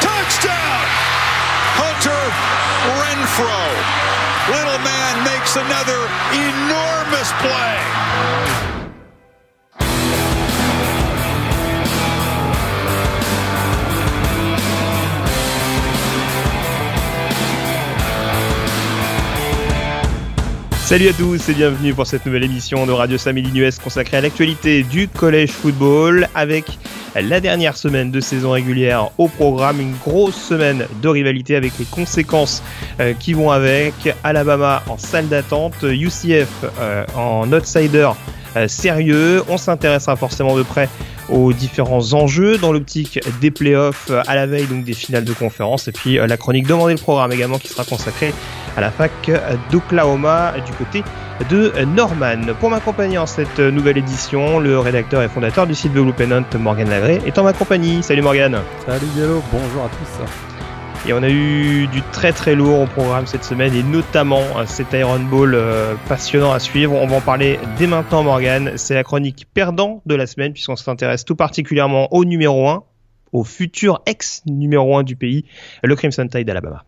Touchdown! Hunter Renfro. Little man makes another enormous play. Salut à tous et bienvenue pour cette nouvelle émission de Radio Samedi US consacrée à l'actualité du collège football avec la dernière semaine de saison régulière au programme, une grosse semaine de rivalité avec les conséquences euh, qui vont avec. Alabama en salle d'attente, UCF euh, en outsider euh, sérieux. On s'intéressera forcément de près aux différents enjeux dans l'optique des playoffs à la veille donc des finales de conférence. Et puis la chronique Demandez le programme également qui sera consacrée à la fac d'Oklahoma du côté de Norman. Pour m'accompagner en cette nouvelle édition, le rédacteur et fondateur du site The Blue Pennant, Morgan Lagré, est en ma compagnie. Salut Morgan. Salut Yellow, bonjour à tous. Et on a eu du très très lourd au programme cette semaine et notamment cet Iron Ball euh, passionnant à suivre. On va en parler dès maintenant Morgan. C'est la chronique perdant de la semaine puisqu'on s'intéresse tout particulièrement au numéro 1, au futur ex numéro 1 du pays, le Crimson Tide d'Alabama.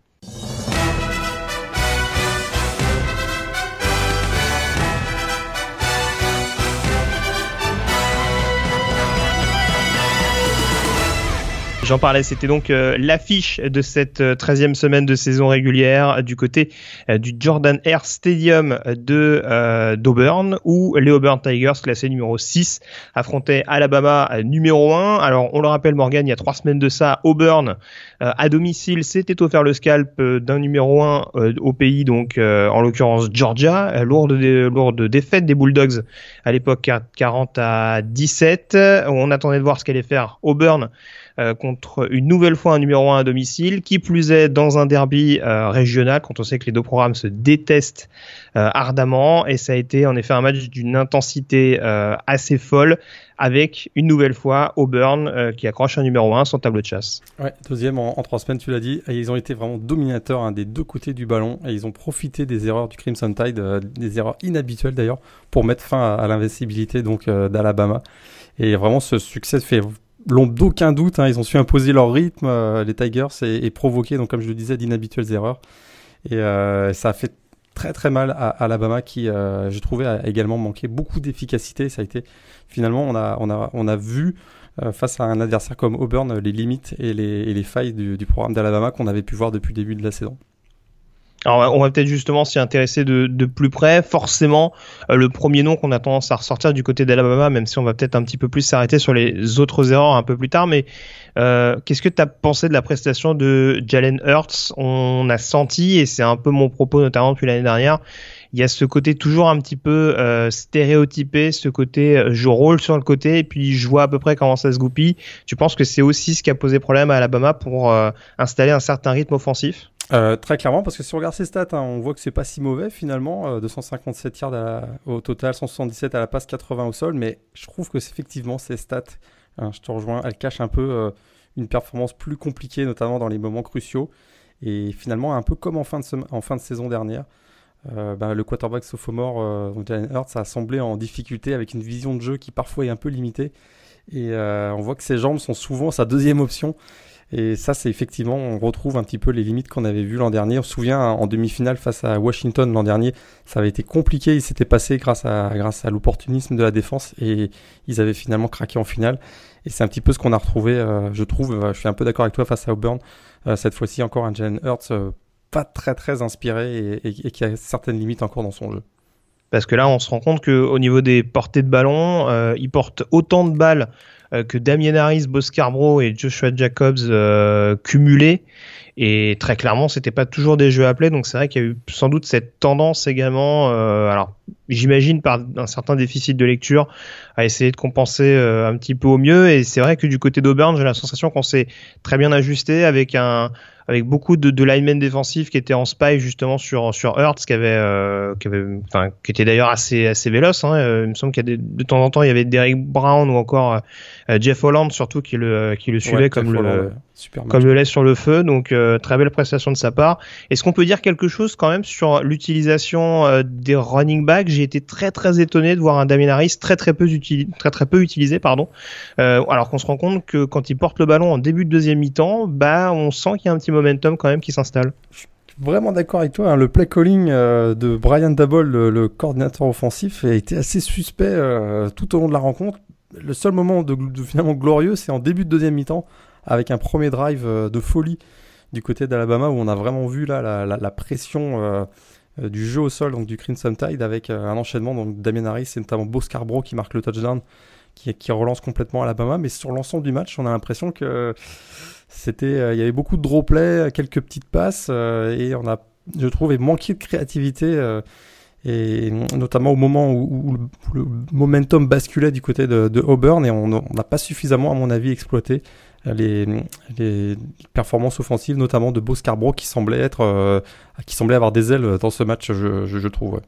J'en parlais, c'était donc euh, l'affiche de cette 13e euh, semaine de saison régulière du côté euh, du Jordan Air Stadium de d'Auburn où les Auburn Tigers classés numéro 6 affrontaient Alabama numéro 1. Alors on le rappelle Morgan, il y a trois semaines de ça, Auburn à domicile s'était offert le scalp d'un numéro 1 au pays, donc en l'occurrence Georgia, lourde, lourde défaite des Bulldogs à l'époque 40 à 17. On attendait de voir ce qu'allait faire Auburn euh, contre une nouvelle fois un numéro 1 à domicile, qui plus est dans un derby euh, régional, quand on sait que les deux programmes se détestent euh, ardemment, et ça a été en effet un match d'une intensité assez folle, avec une nouvelle fois Auburn qui accroche un numéro 1 son tableau de chasse. Deuxième en, trois semaines, tu l'as dit, ils ont été vraiment dominateurs hein, des deux côtés du ballon, et ils ont profité des erreurs du Crimson Tide, des erreurs inhabituelles d'ailleurs, pour mettre fin à, l'investibilité donc d'Alabama. Et vraiment, ce succès fait l'ont d'aucun doute. Hein, ils ont su imposer leur rythme, euh, les Tigers, et, provoquer, donc comme je le disais, d'inhabituelles erreurs. Et euh, ça a fait très très mal à, Alabama qui, euh, je trouvais, a également manqué beaucoup d'efficacité. Ça a été finalement, on a, on a, on a vu face à un adversaire comme Auburn les limites et les, failles du, du programme d'Alabama qu'on avait pu voir depuis le début de la saison. Alors on va peut-être justement s'y intéresser de, de, plus près. Forcément, euh, le premier nom qu'on a tendance à ressortir du côté d'Alabama, même si on va peut-être un petit peu plus s'arrêter sur les autres erreurs un peu plus tard. Mais euh, qu'est-ce que tu as pensé de la prestation de Jalen Hurts? On a senti, et c'est un peu mon propos notamment depuis l'année dernière, il y a ce côté toujours un petit peu euh, stéréotypé, ce côté je roule sur le côté et puis je vois à peu près comment ça se goupille. Tu penses que c'est aussi ce qui a posé problème à Alabama pour installer un certain rythme offensif? Euh, très clairement, parce que si on regarde ses stats, hein, on voit que c'est pas si mauvais finalement. 257 euh, yards au total, 177 à la passe, 80 au sol. Mais je trouve que c'est effectivement ces stats, hein, je te rejoins, elles cachent un peu euh, une performance plus compliquée, notamment dans les moments cruciaux. Et finalement, un peu comme en fin de, saison dernière, bah, le quarterback sophomore, Jalen Hurts, a semblé en difficulté avec une vision de jeu qui parfois est un peu limitée. Et on voit que ses jambes sont souvent sa deuxième option. Et ça, c'est effectivement, on retrouve un petit peu les limites qu'on avait vues l'an dernier. On se souvient, en demi-finale face à Washington l'an dernier, ça avait été compliqué. Il s'était passé grâce à, l'opportunisme de la défense et ils avaient finalement craqué en finale. Et c'est un petit peu ce qu'on a retrouvé, euh, je trouve. Euh, je suis un peu d'accord avec toi face à Auburn. Euh, cette fois-ci, encore un Jalen Hurts pas très très inspiré et, qui a certaines limites encore dans son jeu. Parce que là, on se rend compte qu'au niveau des portées de ballon, il porte autant de balles euh, que Damien Harris, Boscarbro et Joshua Jacobs euh, cumulés. Et très clairement, c'était pas toujours des jeux appelés, donc c'est vrai qu'il y a eu sans doute cette tendance également. Euh, alors, j'imagine par un certain déficit de lecture, à essayer de compenser un petit peu au mieux. Et c'est vrai que du côté d'Auburn, j'ai la sensation qu'on s'est très bien ajusté avec un avec beaucoup de, de linemen défensifs qui étaient en spy justement sur sur Hurts qui avait euh, qui avait enfin qui était d'ailleurs assez assez véloce hein. Euh, il me semble qu'il y a de temps en temps il y avait Derek Brown ou encore Jeff Holland surtout qui le qui le suivait comme le comme le lait sur le feu. Donc très belle prestation de sa part. Est-ce qu'on peut dire quelque chose quand même sur l'utilisation des running backs? J'ai été très très étonné de voir un Damien Harris très très peu utilisé, très très peu utilisé pardon. alors qu'on se rend compte que quand il porte le ballon en début de deuxième mi-temps, bah on sent qu'il y a un petit momentum quand même qui s'installe vraiment d'accord avec toi. Hein. Le play calling euh, de Brian Dabol, le, coordinateur offensif, a été assez suspect euh, tout au long de la rencontre. Le seul moment de, finalement glorieux, c'est en début de deuxième mi-temps, avec un premier drive euh, de folie du côté d'Alabama, où on a vraiment vu là la, pression du jeu au sol, donc du Crimson Tide, avec un enchaînement. Donc Damien Harris et notamment Bo Scarborough qui marque le touchdown, qui, qui relance complètement Alabama. Mais sur l'ensemble du match, on a l'impression que c'était, euh, il y avait beaucoup de draw play, quelques petites passes, euh, et on a, je trouve, manqué de créativité euh, et notamment au moment où, le, momentum basculait du côté de, Auburn et on n'a pas suffisamment, à mon avis, exploité les, performances offensives, notamment de Bo Scarborough qui semblait être, qui semblait avoir des ailes dans ce match, je, trouve.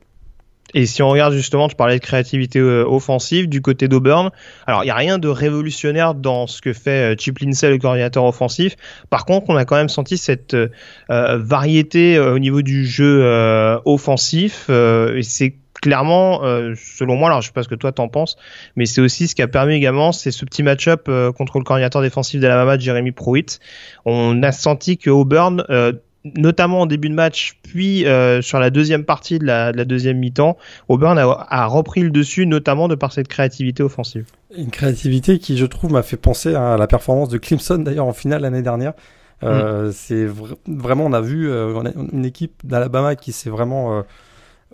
Et si on regarde justement, tu parlais de créativité euh, offensive du côté d'Auburn. Alors, il n'y a rien de révolutionnaire dans ce que fait euh, Chip Lindsay, le coordinateur offensif. Par contre, on a quand même senti cette euh, variété au niveau du jeu offensif. et c'est clairement, selon moi, alors je sais pas ce que toi t'en penses, mais c'est aussi ce qui a permis également, c'est ce petit match-up contre le coordinateur défensif de la Jeremy Pruitt. On a senti que Auburn notamment en début de match, puis euh, sur la deuxième partie de la, deuxième mi-temps, Auburn a, repris le dessus, notamment de par cette créativité offensive. Une créativité qui, je trouve, m'a fait penser à la performance de Clemson d'ailleurs en finale l'année dernière. Euh, mm. C'est vraiment, on a vu euh, une équipe d'Alabama qui s'est vraiment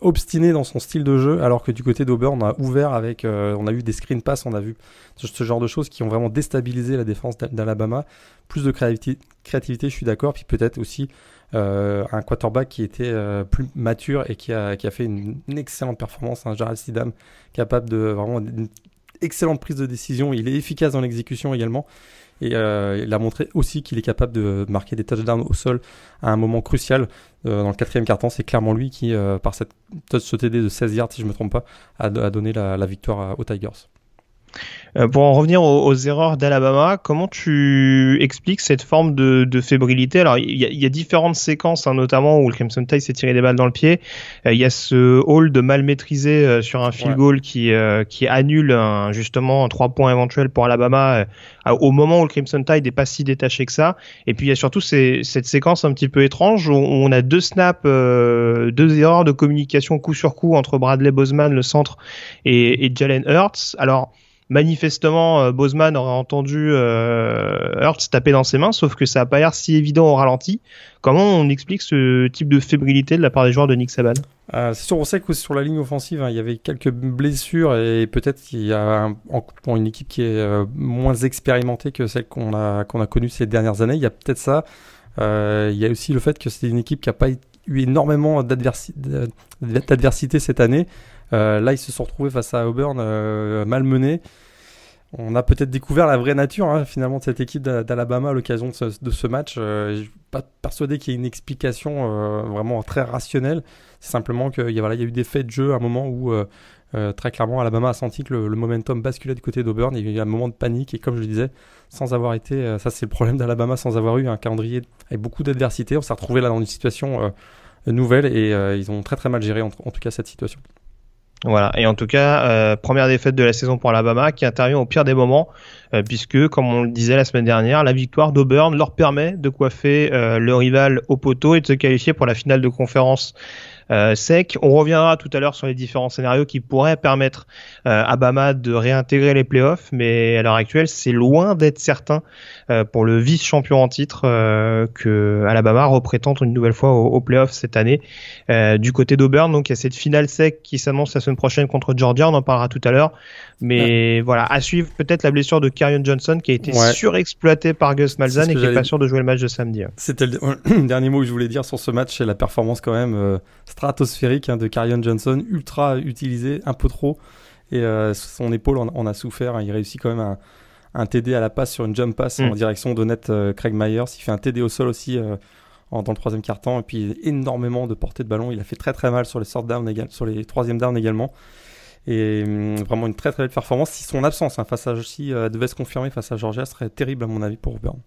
obstiné dans son style de jeu, alors que du côté d'Auburn, on a ouvert avec, on a eu des screen pass, on a vu ce, genre de choses qui ont vraiment déstabilisé la défense d'Alabama. Plus de créativité, créativité je suis d'accord, puis peut-être aussi un quarterback qui était euh, plus mature et qui a, qui a fait une, excellente performance, un Gerald Sidam, capable de vraiment une excellente prise de décision. Il est efficace dans l'exécution également. Et euh, il a montré aussi qu'il est capable de marquer des touchdowns au sol à un moment crucial. dans le quatrième quart-temps, c'est clairement lui qui, par cette touch TD de 16 yards, si je ne me trompe pas, a, donné la, la victoire aux Tigers. Euh, pour en revenir aux, erreurs d'Alabama, comment tu expliques cette forme de, fébrilité? Alors, il y, a différentes séquences, hein, notamment où le Crimson Tide s'est tiré des balles dans le pied. Euh, il y a ce hold mal maîtrisé euh, sur un field goal qui, qui annule un, justement un 3 points éventuel pour Alabama au moment où le Crimson Tide n'est pas si détaché que ça. Et puis, il y a surtout cette séquence un petit peu étrange où on a deux snaps, deux erreurs de communication coup sur coup entre Bradley Bozeman, le centre, et, et Jalen Hurts. Alors, manifestement euh, Bozeman aurait entendu euh, Hurts taper dans ses mains, sauf que ça n'a pas l'air si évident au ralenti. Comment on explique ce type de fébrilité de la part des joueurs de Nick Saban? Euh, C'est sûr, on sait que sur la ligne offensive, hein, il y avait quelques blessures et peut-être qu'il y a une équipe qui est euh, moins expérimentée que celle qu'on a, connue ces dernières années. Il y a peut-être ça. il y a aussi le fait que c'était une équipe qui n'a pas eu énormément d'adversité cette année. Euh, là, ils se sont retrouvés face à Auburn euh, malmenés. On a peut-être découvert la vraie nature hein, finalement de cette équipe d'Alabama à l'occasion de, ce match. Euh, je ne suis pas persuadé qu'il y ait une explication vraiment très rationnelle. C'est simplement qu'il y, a, eu des faits de jeu à un moment où très clairement Alabama a senti que le, momentum basculait du côté d'Auburn. Il y a eu un moment de panique et comme je le disais, sans avoir été, ça c'est le problème d'Alabama, sans avoir eu un calendrier avec beaucoup d'adversité, on s'est retrouvé là dans une situation nouvelle et ils ont très très mal géré en tout cas cette situation. Voilà, et en tout cas, euh, première défaite de la saison pour Alabama qui intervient au pire des moments, euh, puisque, comme on le disait la semaine dernière, la victoire d'Auburn leur permet de coiffer euh, le rival au poteau et de se qualifier pour la finale de conférence sec. On reviendra tout à l'heure sur les différents scénarios qui pourraient permettre à Bama de réintégrer les playoffs, mais à l'heure actuelle, c'est loin d'être certain pour le vice-champion en titre euh, que Alabama représente une nouvelle fois au, playoff cette année. Euh, du côté d'Auburn, donc il y a cette finale sec qui s'annonce la semaine prochaine contre Georgia, on en parlera tout à l'heure. Mais voilà, à suivre peut-être la blessure de Karion Johnson qui a été surexploité par Gus Malzahn et qui est pas sûr de jouer le match de samedi. C'était le, dernier mot que je voulais dire sur ce match, c'est la performance quand même stratosphérique hein, de Karion Johnson, ultra utilisé, un peu trop. Et son épaule en, a souffert. Hein. Il réussit quand même à, un TD à la passe sur une jump pass en mm. direction d'Honnête euh, Craig Myers. Il fait un TD au sol aussi euh, dans le troisième quart-temps. Et puis énormément de portée de ballon. Il a fait très très mal sur les, down sur les troisième down également. Et hum, vraiment une très très belle performance. Si son absence hein, face à si devait se confirmer face à Georgia serait terrible à mon avis pour Auburn.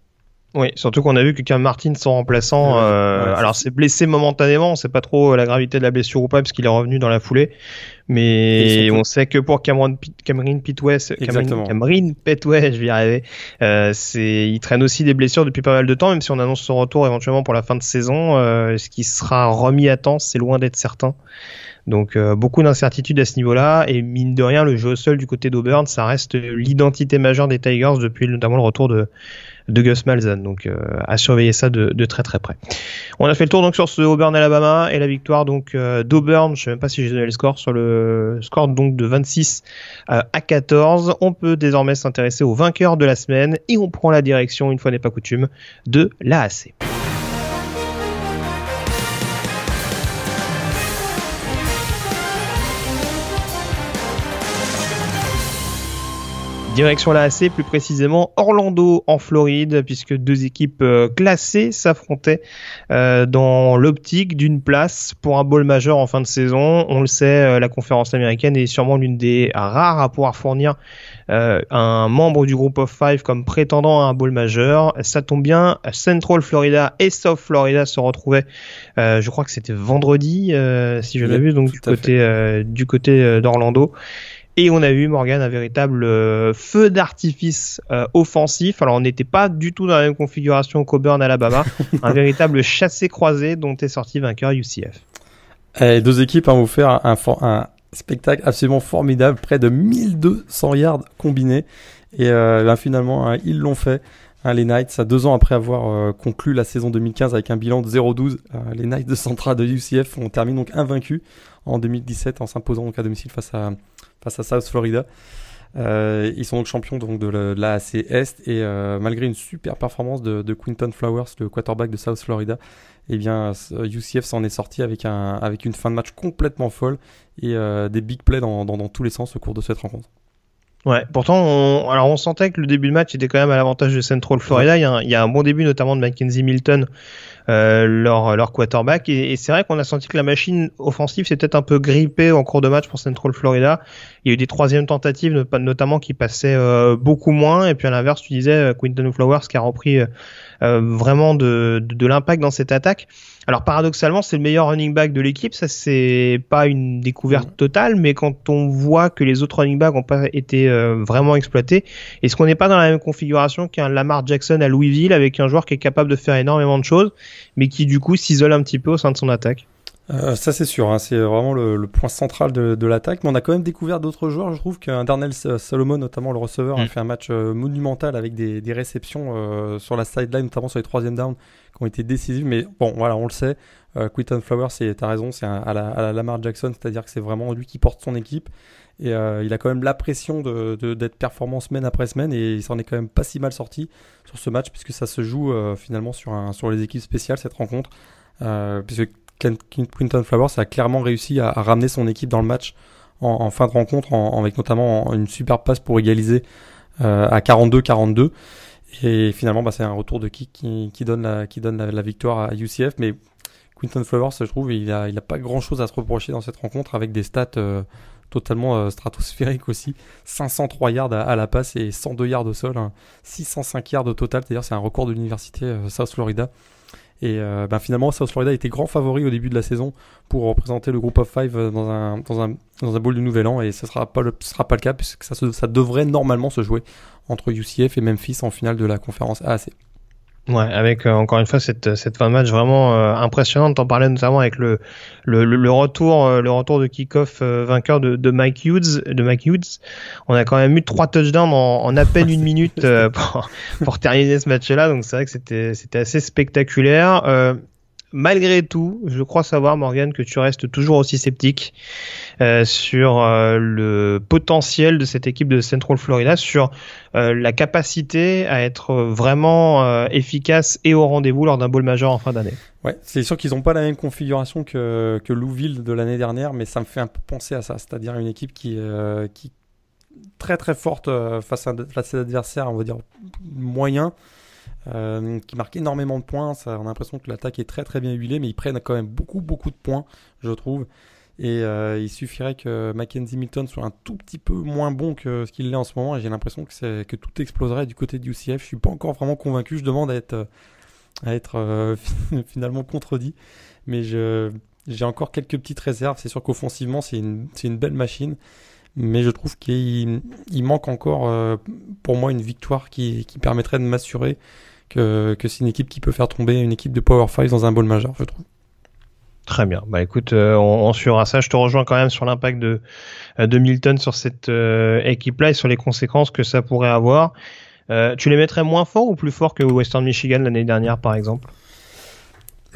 Oui, surtout qu'on a vu que Cam Martin, son remplaçant, euh, alors c'est blessé momentanément, on sait pas trop la gravité de la blessure ou pas parce qu'il est revenu dans la foulée, mais on sait que pour Cameron, Cameron Pitway, Cameron, Cameron Petway, je vais y arriver, euh, c'est, il traîne aussi des blessures depuis pas mal de temps, même si on annonce son retour éventuellement pour la fin de saison, euh, ce qui sera remis à temps, c'est loin d'être certain. Donc euh, beaucoup d'incertitudes à ce niveau-là et mine de rien le jeu au sol du côté d'Auburn ça reste l'identité majeure des Tigers depuis notamment le retour de de Gus Malzahn. Donc euh, à surveiller ça de, très très près. On a fait le tour donc sur ce Auburn Alabama et la victoire donc euh, d'Auburn. Je sais même pas si j'ai donné le score sur le score donc de 26 à 14. On peut désormais s'intéresser au vainqueur de la semaine et on prend la direction une fois n'est pas coutume de l'AAC. Direction la AC, plus précisément Orlando en Floride, puisque deux équipes euh, classées s'affrontaient euh, dans l'optique d'une place pour un bowl majeur en fin de saison. On le sait, euh, la conférence américaine est sûrement l'une des rares à pouvoir fournir un membre du groupe of five comme prétendant à un bowl majeur. Ça tombe bien, Central Florida et South Florida se retrouvaient, je crois que c'était vendredi, si je l'ai vu, donc du côté, du côté d'Orlando. Et on a eu Morgan un véritable euh, feu d'artifice euh, offensif. Alors on n'était pas du tout dans la même configuration qu'Auburn Alabama, un véritable chassé-croisé dont est sorti vainqueur UCF. Et deux équipes ont offert un, un, spectacle absolument formidable, près de 1200 yards combinés. Et euh, ben, finalement, hein, ils l'ont fait. Hein, les Knights, deux ans après avoir conclu la saison 2015 avec un bilan de 0-12, les Knights de Central de UCF ont terminé donc invaincus en 2017 en s'imposant donc à domicile face à, face à South Florida. Euh, ils sont donc champions donc de l'AAC Est et euh, malgré une super performance de, de, Quinton Flowers, le quarterback de South Florida, eh bien UCF s'en est sorti avec, un, avec une fin de match complètement folle et euh, des big plays dans, dans, dans, tous les sens au cours de cette rencontre. Ouais, pourtant, on, alors on sentait que le début de match était quand même à l'avantage de Central Florida. Il y, a un, il y, a un, bon début, notamment de Mackenzie Milton, euh, leur, leur quarterback. Et, et c'est vrai qu'on a senti que la machine offensive s'est peut-être un peu grippée en cours de match pour Central Florida. Il y a eu des troisièmes tentatives, notamment qui passaient euh, beaucoup moins. Et puis à l'inverse, tu disais euh, Quinton Flowers qui a repris euh, vraiment de, de, de l'impact dans cette attaque. Alors paradoxalement, c'est le meilleur running back de l'équipe. Ça, c'est pas une découverte totale, mais quand on voit que les autres running backs n'ont pas été euh, vraiment exploités, est-ce qu'on n'est pas dans la même configuration qu'un Lamar Jackson à Louisville avec un joueur qui est capable de faire énormément de choses, mais qui du coup s'isole un petit peu au sein de son attaque? Euh, ça c'est sûr, hein, c'est vraiment le, point central de, l'attaque. Mais on a quand même découvert d'autres joueurs. Je trouve qu'un Darnell Solomon, notamment le receveur, a mm. fait un match euh, monumental avec des, réceptions euh, sur la sideline, notamment sur les troisième downs, qui ont été décisives. Mais bon, voilà, on le sait. Quinton Flowers, t'as raison, c'est à la, à la Lamar Jackson, c'est-à-dire que c'est vraiment lui qui porte son équipe. Et il a quand même la pression d'être de, performant semaine après semaine et il s'en est quand même pas si mal sorti sur ce match puisque ça se joue finalement sur, un, sur les équipes spéciales cette rencontre. puisque Quinton Flowers a clairement réussi à, ramener son équipe dans le match en, fin de rencontre, avec notamment une super passe pour égaliser euh, à 42-42. Et finalement, bah, c'est un retour de kick qui, donne, la, victoire à UCF. Mais Quinton Flowers, je trouve, il n'a pas grand-chose à se reprocher dans cette rencontre avec des stats euh, totalement euh, stratosphériques aussi. 503 yards à, la passe et 102 yards au sol. 605 hein. yards au total. C'est-à-dire c'est un record de l'université South Florida. Et euh, ben finalement, South Florida était grand favori au début de la saison pour représenter le groupe of five euh, dans un, dans un, dans un bowl du Nouvel An. Et ce ne sera, pas le, sera pas le cas puisque ça, ça devrait normalement se jouer entre UCF et Memphis en finale de la conférence AAC. Ouais, avec euh, encore une fois cette, cette fin de match vraiment euh, impressionnante. T'en parlais notamment avec le, le, le retour euh, le retour de kick-off vainqueur de, de, Mike Hughes. De Mike Hughes. On a quand même eu trois touchdowns en, en à peine une minute pour, pour terminer ce match-là. Donc c'est vrai que c'était c'était assez spectaculaire malgré tout, je crois savoir, Morgan, que tu restes toujours aussi sceptique euh, sur euh, le potentiel de cette équipe de Central Florida, sur euh, la capacité à être vraiment efficace et au rendez-vous lors d'un bowl majeur en fin d'année. Ouais, c'est sûr qu'ils n'ont pas la même configuration que, que Louisville de l'année dernière, mais ça me fait un peu penser à ça, c'est-à-dire une équipe qui, qui très très forte face à, face à l'adversaire, on va dire moyen, euh, qui marque énormément de points. On a l'impression que l'attaque est très très bien huilée, mais ils prennent quand même beaucoup beaucoup de points, je trouve. Et il suffirait que Mackenzie Milton soit un tout petit peu moins bon que ce qu'il est en ce moment. Et j'ai l'impression que, que tout exploserait du côté du UCF. Je suis pas encore vraiment convaincu. Je demande à être, être finalement contredit. Mais j'ai encore quelques petites réserves. C'est sûr qu'offensivement, c'est une, belle machine mais je trouve qu'il manque encore euh, pour moi une victoire qui permettrait de m'assurer que, que c'est une équipe qui peut faire tomber une équipe de Power 5 dans un bol majeur, je trouve. Très bien. Bah écoute, euh, on, on, suivra ça. Je te rejoins quand même sur l'impact de, euh, de Milton sur cette équipe-là et sur les conséquences que ça pourrait avoir. tu les mettrais moins fort ou plus fort que Western Michigan l'année dernière, par exemple?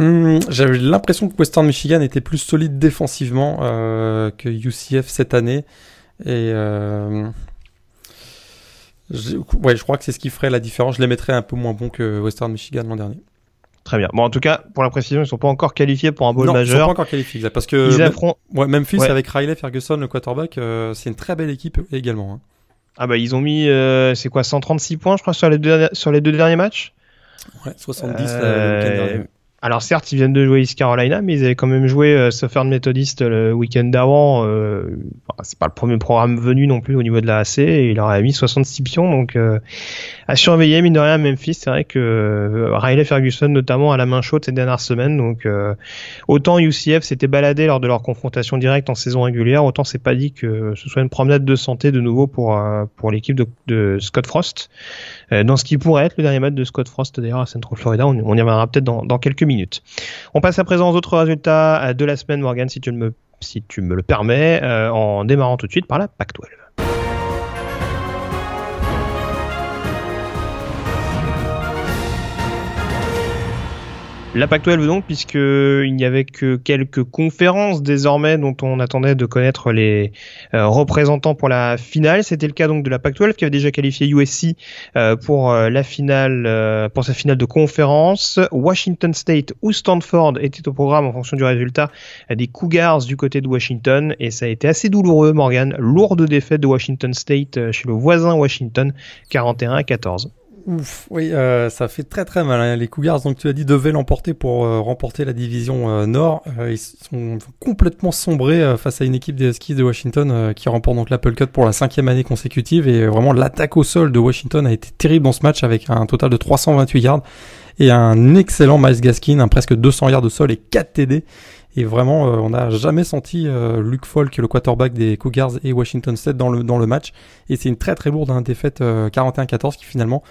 Hum, J'avais l'impression que Western Michigan était plus solide défensivement que UCF cette année. Et euh, je, ouais, je crois que c'est ce qui ferait la différence. Je les mettrais un peu moins bon que Western Michigan l'an dernier. Très bien. Bon, en tout cas, pour la précision, ils sont pas encore qualifiés pour un bowl majeur. Ils sont pas encore qualifiés, parce que ils affrontent... ouais, Memphis avec Riley Ferguson, le quarterback, euh, c'est une très belle équipe également. Hein. Ah bah ils ont mis, euh, c'est quoi, 136 points, je crois, sur les deux, sur les deux derniers matchs? Ouais, 70 euh, le week-end dernier. Alors certes, ils viennent de jouer East Carolina, mais ils avaient quand même joué euh, Southern Methodist le week-end d'avant. Euh, c'est pas le premier programme venu non plus au niveau de la AC. Il leur a mis 66 pions, donc euh, à surveiller mine de rien Memphis. C'est vrai que euh, Riley Ferguson notamment à la main chaude ces dernières semaines. Donc euh, autant UCF s'était baladé lors de leur confrontation directe en saison régulière, autant c'est pas dit que ce soit une promenade de santé de nouveau pour pour l'équipe de, Scott Frost. dans ce qui pourrait être le dernier match de Scott Frost d'ailleurs à Central Florida, on, y reviendra peut-être dans quelques minutes. On passe à présent aux autres résultats euh, de la semaine, Morgan, si tu me, le permets, euh, en démarrant tout de suite par la Pac-12. La Pac-12 donc, puisqu'il n'y avait que quelques conférences désormais dont on attendait de connaître les euh, représentants pour la finale. C'était le cas donc de la Pac-12 qui avait déjà qualifié USC euh, pour euh, la finale, pour sa finale de conférence. Washington State ou Stanford était au programme en fonction du résultat des Cougars du côté de Washington et ça a été assez douloureux, Morgan. Lourde défaite de Washington State chez le voisin Washington, 41 à 14. Ouf, oui, euh, ça fait très très mal. Hein. Les Cougars, donc tu as dit, devaient l'emporter pour euh, remporter la division euh, Nord. ils sont complètement sombrés face à une équipe des Huskies de Washington qui remporte donc l'Apple Cut pour la cinquième année consécutive. Et vraiment, l'attaque au sol de Washington a été terrible dans ce match avec un total de 328 yards et un excellent Miles Gaskin, un presque 200 yards de sol et 4 TD. Et vraiment, on n'a jamais senti Luke Falk, le quarterback des Cougars et Washington State dans le, dans le match. Et c'est une très très lourde hein, défaite 41-14 qui finalement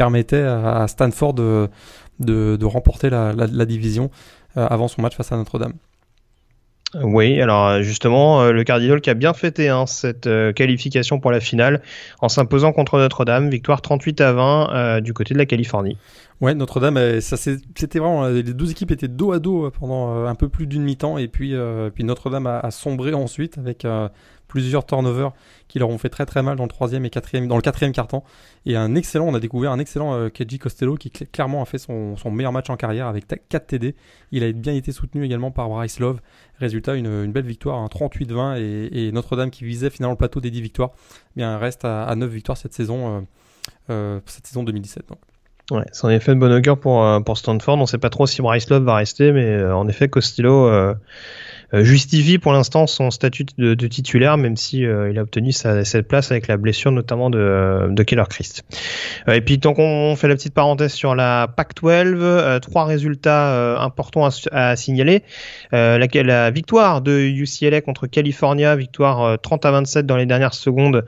permettait à Stanford de, de, remporter la, la, division euh, avant son match face à Notre-Dame. Oui, alors justement, euh, le Cardinal qui a bien fêté hein, cette euh, qualification pour la finale en s'imposant contre Notre-Dame, victoire 38 à 20 du côté de la Californie. Ouais, Notre-Dame, ça c'était vraiment les deux équipes étaient dos à dos pendant un peu plus d'une mi-temps et puis puis Notre-Dame a, a, sombré ensuite avec plusieurs turnovers qui leur ont fait très très mal dans le troisième et quatrième, dans le quatrième carton. Et un excellent, on a découvert un excellent euh, Keji Costello qui clairement a fait son, meilleur match en carrière avec 4 TD. Il a bien été soutenu également par Bryce Love. Résultat, une, belle victoire, un 38-20 et, Notre-Dame qui visait finalement le plateau des 10 victoires, eh reste à, 9 victoires cette saison, euh, euh, cette saison 2017. Donc. Ouais, c'est en effet une bonne augure pour, pour Stanford. On ne sait pas trop si Bryce Love va rester, mais en effet, Costello euh, justifie pour l'instant son statut de, titulaire, même si euh, il a obtenu sa, cette place avec la blessure notamment de, de Keller Christ. Euh, et puis tant qu'on fait la petite parenthèse sur la Pac-12, trois résultats importants à, à signaler. La, la, victoire de UCLA contre California, victoire 30 à 27 dans les dernières secondes,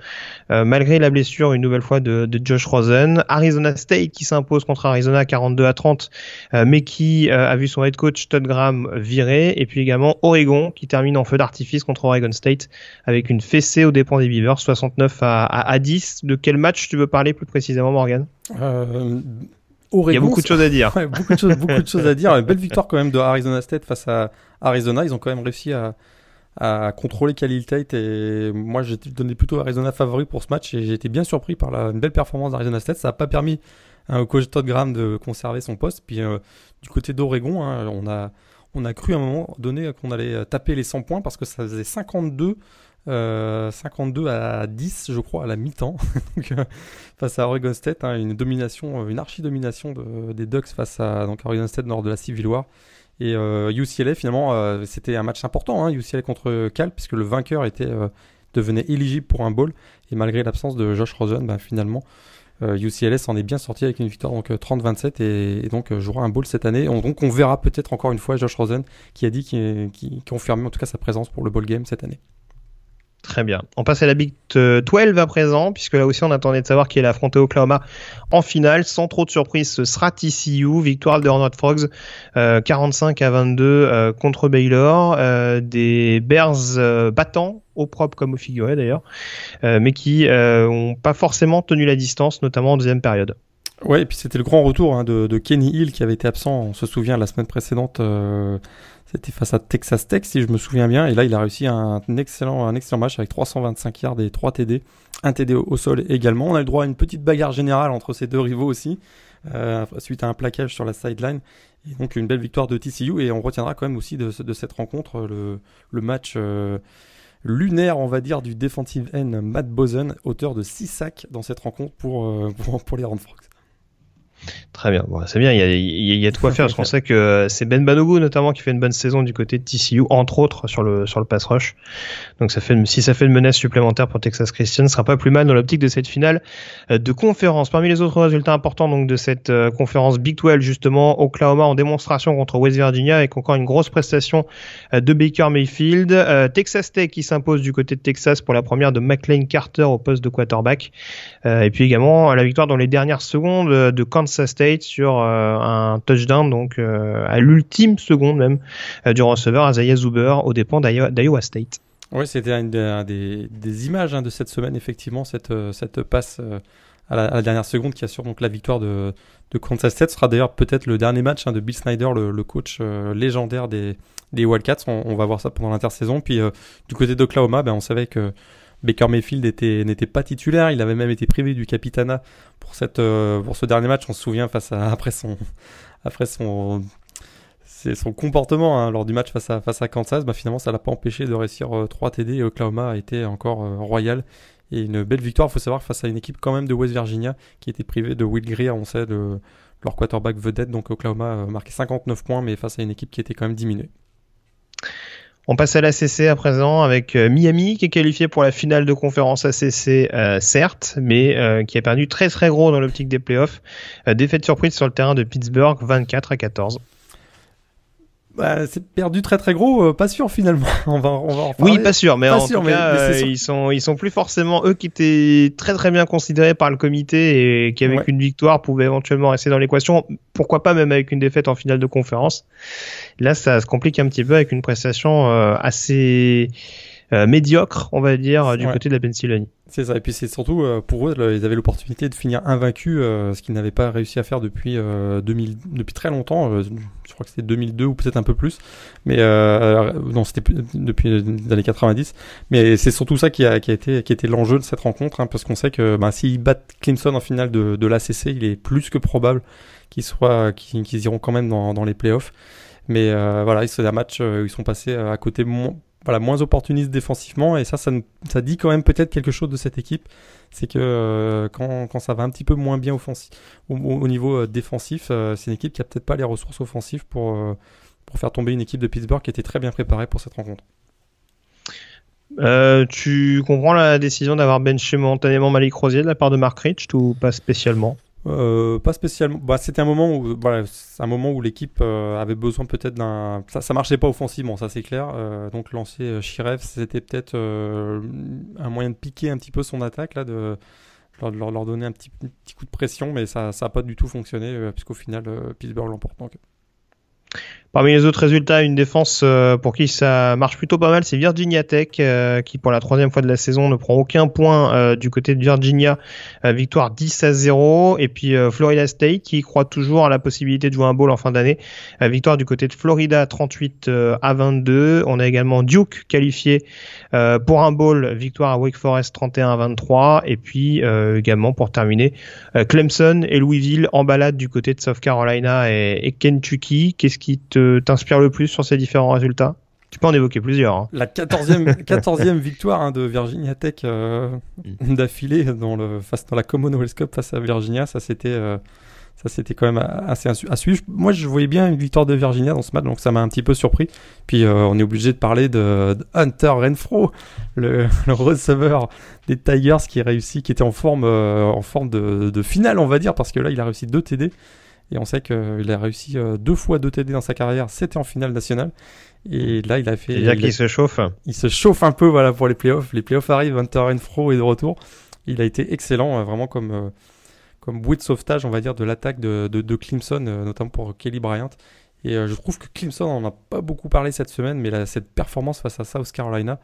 malgré la blessure une nouvelle fois de, de Josh Rosen. Arizona State qui s'impose contre Arizona 42 à 30, mais qui a vu son head coach Todd Graham virer. Et puis également Oregon qui termine en feu d'artifice contre Oregon State avec une fessée aux dépens des Beavers, 69 à, 10. De quel match tu veux parler plus précisément, Morgan? Euh, Il y a beaucoup de choses à dire. beaucoup, de choses, beaucoup de choses à dire. Une belle victoire quand même de Arizona State face à Arizona. Ils ont quand même réussi à, à contrôler Khalil Tate et moi j'ai donné plutôt Arizona favori pour ce match et j'ai été bien surpris par la une belle performance d'Arizona State. Ça n'a pas permis hein, au coach Todd Graham de conserver son poste. Puis euh, du côté d'Oregon, hein, on a on a cru à un moment donné qu'on allait euh, taper les 100 points parce que ça faisait 52, 52 euh, à 10, je crois, à la mi-temps. Euh, face à Oregon State, hein, une domination, une archi-domination des Ducks face à donc, Oregon State nord de la Civil. Et UCLA, finalement, c'était un match important, hein, UCLA contre Cal, puisque le vainqueur était, devenait éligible pour un bowl. Et malgré l'absence de Josh Rosen, ben, finalement, UCLA s'en est bien sorti avec une victoire donc 30-27 et, donc jouera un bowl cette année. donc on verra peut-être encore une fois Josh Rosen qui a dit qu'il confirmait en tout cas sa présence pour le bowl game cette année. Très bien. On passe à la Big 12 à présent, puisque là aussi on attendait de savoir qui allait affronter Oklahoma en finale. Sans trop de surprise, ce sera TCU. Victoire de Hornet Frogs, 45 euh, à 22 euh, contre Baylor. Euh, des Bears battants, au propre comme au figuré d'ailleurs, mais qui n'ont pas forcément tenu la distance, notamment en deuxième période. Ouais, et puis c'était le grand retour hein, de, de, Kenny Hill qui avait été absent, on se souvient, la semaine précédente c'était face à Texas Tech, si je me souviens bien. Et là, il a réussi un excellent, match avec 325 yards et 3 TD. Un TD au, sol également. On a le droit à une petite bagarre générale entre ces deux rivaux aussi, euh, suite à un plaquage sur la sideline. Et donc, une belle victoire de TCU. Et on retiendra quand même aussi de, cette rencontre le, match. Euh, lunaire, on va dire, du defensive end Matt Bosen, auteur de 6 sacs dans cette rencontre pour, euh, les Frogs. Très bien, bon, c'est bien, il y a, y, y a, de quoi faire. Je pensais que euh, c'est Ben Banogu notamment qui fait une bonne saison du côté de TCU, entre autres sur le sur le pass rush. Donc ça fait si ça fait une menace supplémentaire pour Texas Christian, ce sera pas plus mal dans l'optique de cette finale euh, de conférence. Parmi les autres résultats importants donc de cette euh, conférence Big 12 justement, Oklahoma en démonstration contre West Virginia avec encore une grosse prestation de Baker Mayfield, Texas Tech qui s'impose du côté de Texas pour la première de McLean Carter au poste de quarterback, et puis également la victoire dans les dernières secondes de Kansas State sur euh, un touchdown donc euh, à l'ultime seconde même euh, du receveur Isaiah Zuber aux dépens d'Iowa State. Oui, c'était une des, des, images hein, de cette semaine, effectivement, cette, cette passe à la, dernière seconde qui assure donc la victoire de, de Kansas State. Ce sera d'ailleurs peut-être le dernier match hein, de Bill Snyder, le, coach légendaire des, des Wildcats. On, va voir ça pendant l'intersaison. Puis du côté d'Oklahoma, ben, on savait que Baker Mayfield n'était pas titulaire, il avait même été privé du capitana pour, euh, ce dernier match. On se souvient face à, après son, comportement hein, lors du match face à, face à Kansas. Bah, finalement, ça l'a pas empêché de réussir 3 euh, TD et Oklahoma a été encore euh, royal. Et une belle victoire, il faut savoir, face à une équipe quand même de West Virginia qui était privée de Will Greer, on sait, de leur quarterback vedette. Donc Oklahoma a marqué 59 points, mais face à une équipe qui était quand même diminuée. On passe à l'ACC à présent avec euh, Miami qui est qualifié pour la finale de conférence ACC, euh, certes, mais euh, qui a perdu très très gros dans l'optique des playoffs. défaite surprise sur le terrain de Pittsburgh, 24 à 14. Bah, c'est perdu très très gros, euh, pas sûr finalement. on va, on va en Oui, pas sûr, mais en tout cas, euh, ils sont, ils sont plus forcément eux qui étaient très très bien considérés par le comité et qui avec une victoire pouvaient éventuellement rester dans l'équation. Pourquoi pas même avec une défaite en finale de conférence. Là, ça se complique un petit peu avec une prestation euh, assez médiocre, on va dire, du côté de la Pennsylvanie. C'est ça. Et puis c'est surtout euh, pour eux, ils avaient l'opportunité de finir invaincus, euh, ce qu'ils n'avaient pas réussi à faire depuis 2000, euh, depuis très longtemps. Crois que c'était 2002 ou peut-être un peu plus. Mais non, c'était depuis les années 90. Mais c'est surtout ça qui a, qui a été qui était l'enjeu de cette rencontre, hein, parce qu'on sait que bah, s'ils battent Clemson en finale de, de l'ACC, il est plus que probable qu'ils soient qu'ils iront quand même dans, dans les playoffs. Mais voilà, c'est un match où ils sont passés à côté voilà, moins opportuniste défensivement. Et ça, ça, ça dit quand même peut-être quelque chose de cette équipe. C'est que euh, quand, quand, ça va un petit peu moins bien au, niveau euh, défensif, euh, c'est une équipe qui a peut-être pas les ressources offensives pour, pour faire tomber une équipe de Pittsburgh qui était très bien préparée pour cette rencontre. tu comprends la décision d'avoir benché momentanément Malik Rosier de la part de Mark Rich ou pas spécialement? Euh, pas spécialement. Bah, c'était un moment où, voilà, un moment où l'équipe euh, avait besoin peut-être d'un. Ça, marchait pas offensivement, ça c'est clair. Euh, donc lancer Shirev, c'était peut-être un moyen de piquer un petit peu son attaque là, de leur, donner un petit, petit, coup de pression, mais ça, ça a pas du tout fonctionné puisqu'au final Pittsburgh l'emporte. Donc. Parmi les autres résultats, une défense euh, pour qui ça marche plutôt pas mal, c'est Virginia Tech euh, qui pour la troisième fois de la saison ne prend aucun point euh, du côté de Virginia, victoire 10 à 0. Et puis Florida State qui croit toujours à la possibilité de jouer un bowl en fin d'année, victoire du côté de Florida 38 à 22. On a également Duke qualifié pour un bowl, victoire à Wake Forest 31 à 23. Et puis également pour terminer, Clemson et Louisville en du côté de South Carolina et Kentucky. Qu'est-ce qui te t'inspire le plus sur ces différents résultats? Tu peux en évoquer plusieurs. Hein. La 14e, 14e victoire hein, de Virginia Tech euh, mm. d'affilée dans, le, face, dans la Commonwealth Cup face à Virginia, ça c'était euh, Ça, c'était quand même assez à suivre. Moi, je voyais bien une victoire de Virginia dans ce match, donc ça m'a un petit peu surpris. Puis, euh, on est obligé de parler de, Hunter Renfro, le, le, receveur des Tigers qui réussit, qui était en forme, euh, en forme de, de, finale, on va dire, parce que là, il a réussi deux TD. Et on sait qu'il a réussi euh, deux fois deux TD dans sa carrière. C'était en finale nationale. Et là, il a fait. C'est-à-dire qu'il se chauffe. Il se chauffe un peu, voilà, pour les playoffs. Les playoffs arrivent. Hunter Renfro est de retour. Il a été excellent, vraiment comme comme bouée de sauvetage, on va dire, de l'attaque de, de, Clemson, euh, notamment pour Kelly Bryant. Et euh, je trouve que Clemson, on n'en a pas beaucoup parlé cette semaine, mais cette performance face à South Carolina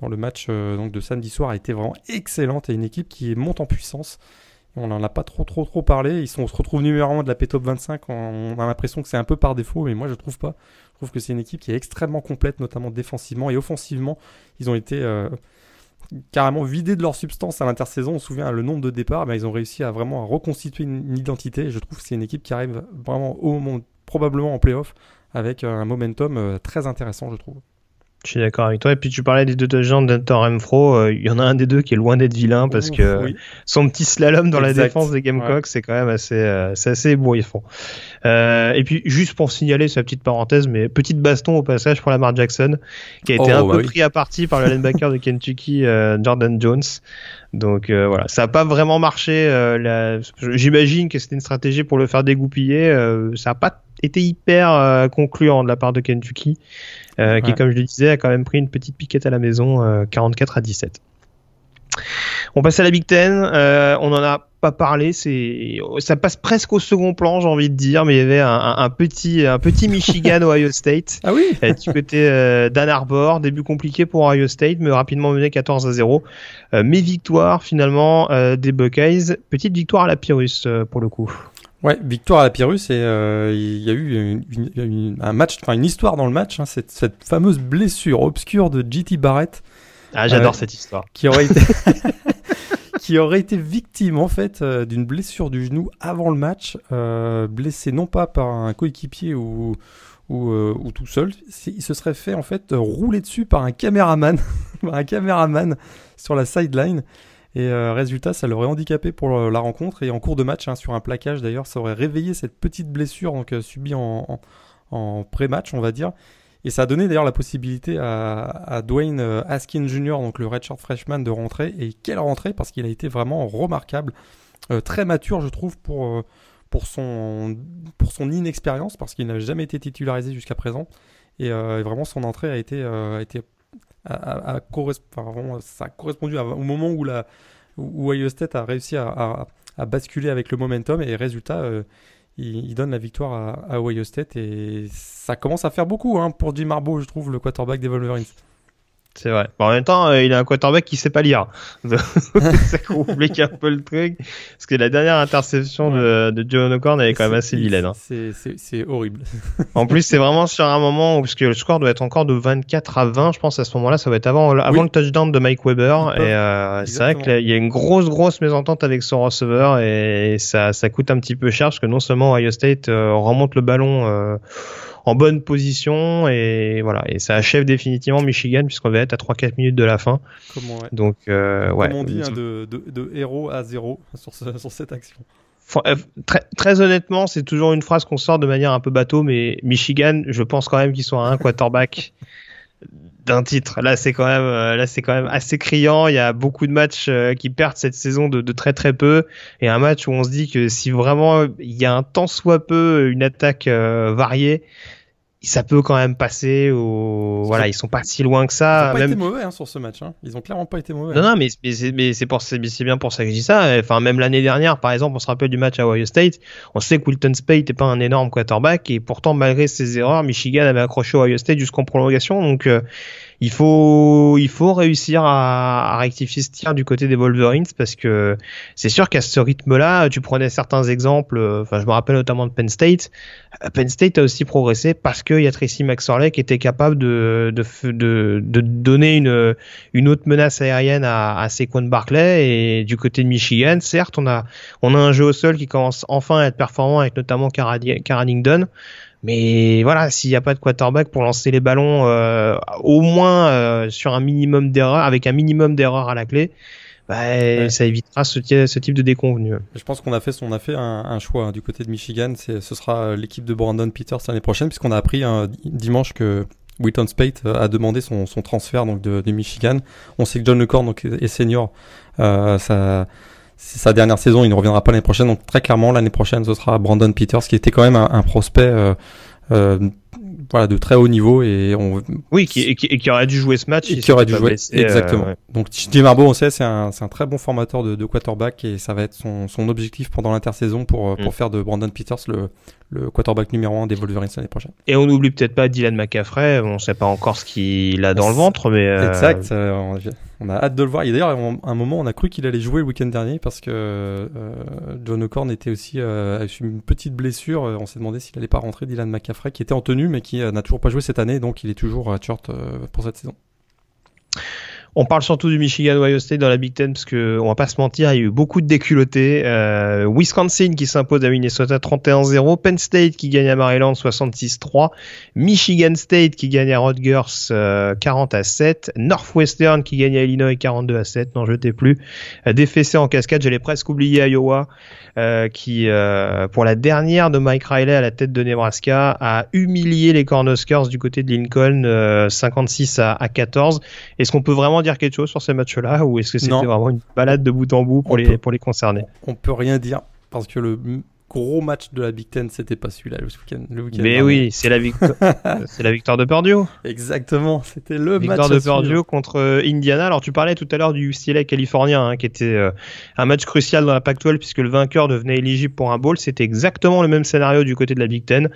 dans le match euh, donc de samedi soir a été vraiment excellente et une équipe qui monte en puissance. On n'en a pas trop trop trop parlé. Ils on se retrouve numéro 1 de la P-Top 25. On a l'impression que c'est un peu par défaut, mais moi je trouve pas. Je trouve que c'est une équipe qui est extrêmement complète, notamment défensivement et offensivement. Ils ont été carrément vidés de leur substance à l'intersaison. On se souvient le nombre de départs, ils ont réussi à vraiment reconstituer une, identité. je trouve que c'est une équipe qui arrive vraiment au moment, probablement en playoff, avec un momentum euh, très intéressant, je trouve. Je suis d'accord avec toi. Et puis tu parlais des deux touchdowns d'Hunter Renfro. Euh, il y en a un des deux qui est loin d'être vilain parce que son petit slalom dans la défense des Gamecocks, c'est quand même assez, euh, c'est assez ébouriffant. Euh, et puis juste pour signaler sa petite parenthèse, mais petite baston au passage pour Lamar Jackson, qui a été oh, un bah peu pris à partie par le linebacker de Kentucky, euh, Jordan Jones. Donc euh, voilà, ça n'a pas vraiment marché. J'imagine que c'était une stratégie pour le faire dégoupiller. ça n'a pas été hyper concluant de la part de Kentucky. Euh, qui, comme je le disais, a quand même pris une petite piquette à la maison, 44 euh, à 17. On passe à la Big Ten. Euh, on n'en a pas parlé. C'est, ça passe presque au second plan, j'ai envie de dire. Mais il y avait un, petit, un petit Michigan Ohio State. Ah oui. du côté d'Ann Arbor, début compliqué pour Ohio State, mais rapidement mené 14 à 0. mais victoire finalement des Buckeyes. Petite victoire à la Pyrrhus pour le coup. Ouais, victoire à la Pyrrhus et euh, il y a eu un match, enfin une histoire dans le match, hein, cette, cette, fameuse blessure obscure de JT Barrett. Ah, j'adore euh, cette histoire. Qui aurait été, qui aurait été victime en fait euh, d'une blessure du genou avant le match, blessé non pas par un coéquipier ou ou, ou, tout seul, il se serait fait en fait rouler dessus par un caméraman, par un caméraman sur la sideline. Et euh, résultat, ça l'aurait handicapé pour euh, la rencontre. Et en cours de match, hein, sur un plaquage d'ailleurs, ça aurait réveillé cette petite blessure euh, subie en, en, pré-match, on va dire. Et ça a donné d'ailleurs la possibilité à, Dwayne Askin Jr., donc le redshirt freshman, de rentrer. Et quelle rentrée, parce qu'il a été vraiment remarquable. très mature, je trouve, pour, pour, son, pour son inexpérience, parce qu'il n'avait jamais été titularisé jusqu'à présent. Et vraiment, son entrée a été, a été a, ça a correspondu au moment où, la, où State a réussi à, basculer avec le momentum et résultat, euh, il, donne la victoire à, à, Ohio State et ça commence à faire beaucoup hein, pour Jim Harbaugh, je trouve, le quarterback des Wolverines. C'est vrai. en même temps, euh, il a un quarterback qui sait pas lire. ça complique un peu le truc. Parce que la dernière interception de, de John O'Corn, elle est quand même assez vilaine. Hein. C'est horrible. en plus, c'est vraiment sur un moment où, parce que le score doit être encore de 24 à 20, je pense, à ce moment-là, ça va être avant, avant le touchdown de Mike Weber. Et euh, c'est vrai qu'il y a une grosse, grosse mésentente avec son receveur et ça, ça coûte un petit peu cher parce que non seulement Ohio State euh, remonte le ballon en bonne position et voilà et ça achève définitivement Michigan puisqu'on va être à 3-4 minutes de la fin. Donc euh, ouais. Comme on dit, hein, de, de, héros à zéro sur, sur cette action. Euh, très, très, honnêtement, c'est toujours une phrase qu'on sort de manière un peu bateau, mais Michigan, je pense quand même qu'ils sont à un quarterback d'un titre. Là, c'est quand même, euh, là, c'est quand même assez criant. Il y a beaucoup de matchs qui perdent cette saison de, de, très très peu, et un match où on se dit que si vraiment il y a un tant soit peu une attaque variée, ça peut quand même passer au voilà ils sont pas si loin que ça ils ont pas été mauvais hein, sur ce match hein. ils ont clairement pas été mauvais. Non non mais mais c'est bien pour ça que je dis ça. Enfin même l'année dernière par exemple on se rappelle du match à Ohio State. On sait que Wilton Spade n'était pas un énorme quarterback et pourtant malgré ses erreurs Michigan avait accroché Ohio State jusqu'en prolongation. Donc euh, il faut il faut réussir à, à, rectifier ce tir du côté des Wolverines parce que c'est sûr qu'à ce rythme-là, tu prenais certains exemples. Euh, enfin, je me rappelle notamment de Penn State. Euh, Penn State a aussi progressé parce qu'il y a Tracy McSorley qui était capable de de, de, de donner une une autre menace aérienne à, à Saquon Barkley et du côté de Michigan, certes, on a on a un jeu au sol qui commence enfin à être performant avec notamment Carradington. Mais voilà, s'il n'y a pas de quarterback pour lancer les ballons, euh, au moins euh, sur un minimum d'erreurs, avec un minimum d'erreurs à la clé, bah, ça évitera ce, ce, type de déconvenu. Je pense qu'on a fait, on a fait un, choix hein, du côté de Michigan. Ce sera l'équipe de Brandon Peters l'année prochaine, puisqu'on a appris un dimanche que Wheaton Spate a demandé son, transfert donc de, Michigan. On sait que John LeCorn donc, est senior. Euh, ça, c'est sa dernière saison, il ne reviendra pas l'année prochaine. Donc très clairement, l'année prochaine, ce sera Brandon Peters, qui était quand même un, prospect euh, euh, voilà, de très haut niveau et on... oui, qui, qui, qui aurait dû jouer ce match. Et qui aurait dû jouer, exactement. Euh, Donc Jim Harbaugh, on sait, c'est un, un, très bon formateur de, de, quarterback et ça va être son, son objectif pendant l'intersaison pour, pour mm. faire de Brandon Peters le, le quarterback numéro 1 des Wolverines l'année prochaine. Et on n'oublie peut-être pas Dylan McCaffrey, on ne sait pas encore ce qu'il a dans le ventre, mais... Exact, on a hâte de le voir. Et d'ailleurs, à un moment, on a cru qu'il allait jouer le week-end dernier parce que euh, John O'Corn était aussi euh, une petite blessure. On s'est demandé s'il allait pas rentrer Dylan McCaffrey, qui était en tenue mais qui euh, n'a toujours pas joué cette année, donc il est toujours à short euh, pour cette saison. On parle surtout du Michigan Ohio State dans la Big Ten parce que on va pas se mentir, il y a eu beaucoup de déculottés. Euh, Wisconsin qui s'impose à Minnesota 31-0, Penn State qui gagne à Maryland 66-3, Michigan State qui gagne à Rutgers 40 à 7, Northwestern qui gagne à Illinois 42 à 7. Non, je t'ai plus. défessé en cascade, j'allais presque oublier Iowa euh, qui, euh, pour la dernière de Mike Riley à la tête de Nebraska, a humilié les Cornhuskers du côté de Lincoln, 56 euh, à, 14. Est-ce qu'on peut vraiment dire quelque chose sur ces matchs-là, ou est-ce que c'était vraiment une balade de bout en bout pour, les, pour les concernés On peut rien dire parce que le gros match de la Big Ten, c'était pas celui-là le week-end. Mais oui, c'est la, victoire, c'est la victoire de Purdue. Exactement, c'était le victoire de Purdue contre euh, Indiana. Alors tu parlais tout à l'heure du UCLA californien, hein, qui était euh, un match crucial dans la Pac-12 puisque le vainqueur devenait éligible pour un bowl. C'était exactement le même scénario du côté de la Big Ten,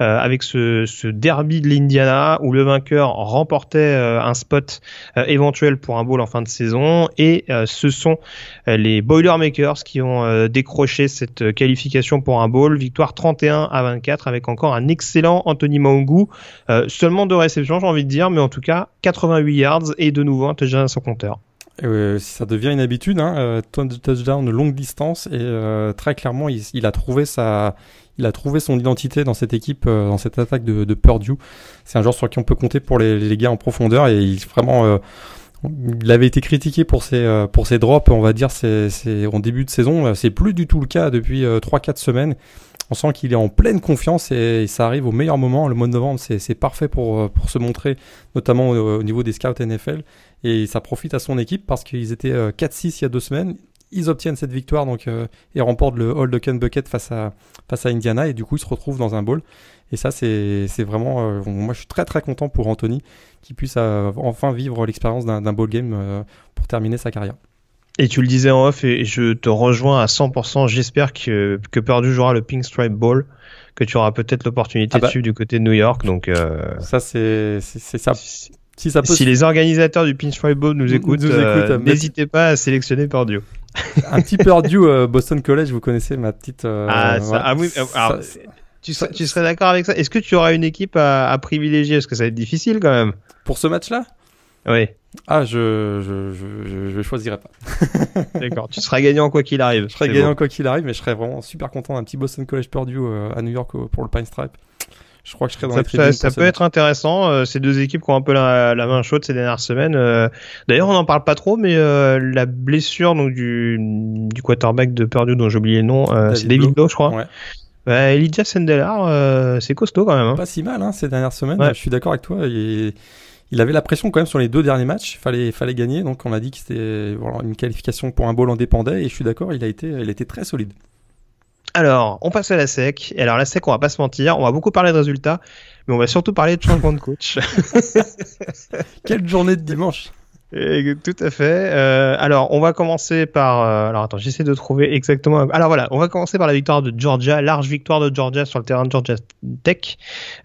euh, avec ce, ce, derby de l'Indiana où le vainqueur remportait un spot éventuel pour un bowl en fin de saison. Et ce sont les Boilermakers qui ont décroché cette qualification pour un bowl. Victoire 31 à 24 avec encore un excellent Anthony Maungu. Euh, seulement deux réceptions, j'ai envie de dire, mais en tout cas 88 yards et de nouveau un touchdown à son compteur. Ça devient une habitude, hein, euh, touchdown longue distance et euh, très clairement il, a trouvé sa, il a trouvé son identité dans cette équipe, dans cette attaque de, de Purdue. C'est un joueur sur qui on peut compter pour les, les gars en profondeur et il vraiment il avait été critiqué pour ses, euh, pour ses drops, on va dire, c'est, en début de saison. C'est plus du tout le cas depuis 3-4 euh, semaines. On sent qu'il est en pleine confiance et, ça arrive au meilleur moment. Le mois de novembre, c'est, parfait pour, euh, pour se montrer, notamment au, niveau des scouts NFL. Et ça profite à son équipe parce qu'ils étaient 4-6 il y a deux semaines. Ils obtiennent cette victoire donc, et remportent le All the Can Bucket face à, face à Indiana. Et du coup, ils se retrouvent dans un bowl. Et ça, c'est vraiment. Euh, moi, je suis très très content pour Anthony qui puisse euh, enfin vivre l'expérience d'un ball game euh, pour terminer sa carrière. Et tu le disais en off, et je te rejoins à 100%. J'espère que, que Purdue jouera le Pink Stripe Ball, que tu auras peut-être l'opportunité ah bah. dessus du côté de New York. Donc, ça, c'est ça. Si, ça si les organisateurs du Pink Stripe Ball nous écoutent, n'hésitez pas à sélectionner Purdue. un petit Purdue Boston College, vous connaissez ma petite. ah, ça, ah oui, alors, tu serais, tu serais d'accord avec ça? Est-ce que tu auras une équipe à, privilégier? Parce que ça va être difficile quand même. Pour ce match-là? Oui. Ah, je, je, je, je, choisirais pas. D'accord, tu seras gagnant quoi qu'il arrive. Je serais gagnant quoi qu'il arrive, mais je serais vraiment super content d'un petit Boston College Purdue euh, à New York pour le Pine Stripe. Je crois que je serais dans ça, les tribunes. Ça, peut être intéressant. Euh, ces deux équipes qui ont un peu la, main chaude ces dernières semaines. Euh, d'ailleurs, on n'en parle pas trop, mais la blessure donc du, du quarterback de Purdue dont j'ai oublié le nom, c'est David je crois. Ouais. Bah, Elijah Sendelar, euh, c'est costaud quand même. Hein. Pas si mal hein, ces dernières semaines. Je suis d'accord avec toi. Il, il, avait la pression quand même sur les deux derniers matchs. Il fallait, fallait gagner. Donc on a dit que c'était voilà, une qualification pour un bowl en dépendait. Et je suis d'accord, il a été, il était très solide. Alors, on passe à la SEC. Et alors, la SEC, on va pas se mentir, on va beaucoup parler de résultats, mais on va surtout parler de changement de coach. Quelle journée de dimanche tout à fait. Euh, alors, on va commencer par. Euh, alors, attends, j'essaie de trouver exactement. Alors voilà, on va commencer par la victoire de Georgia, large victoire de Georgia sur le terrain de Georgia Tech.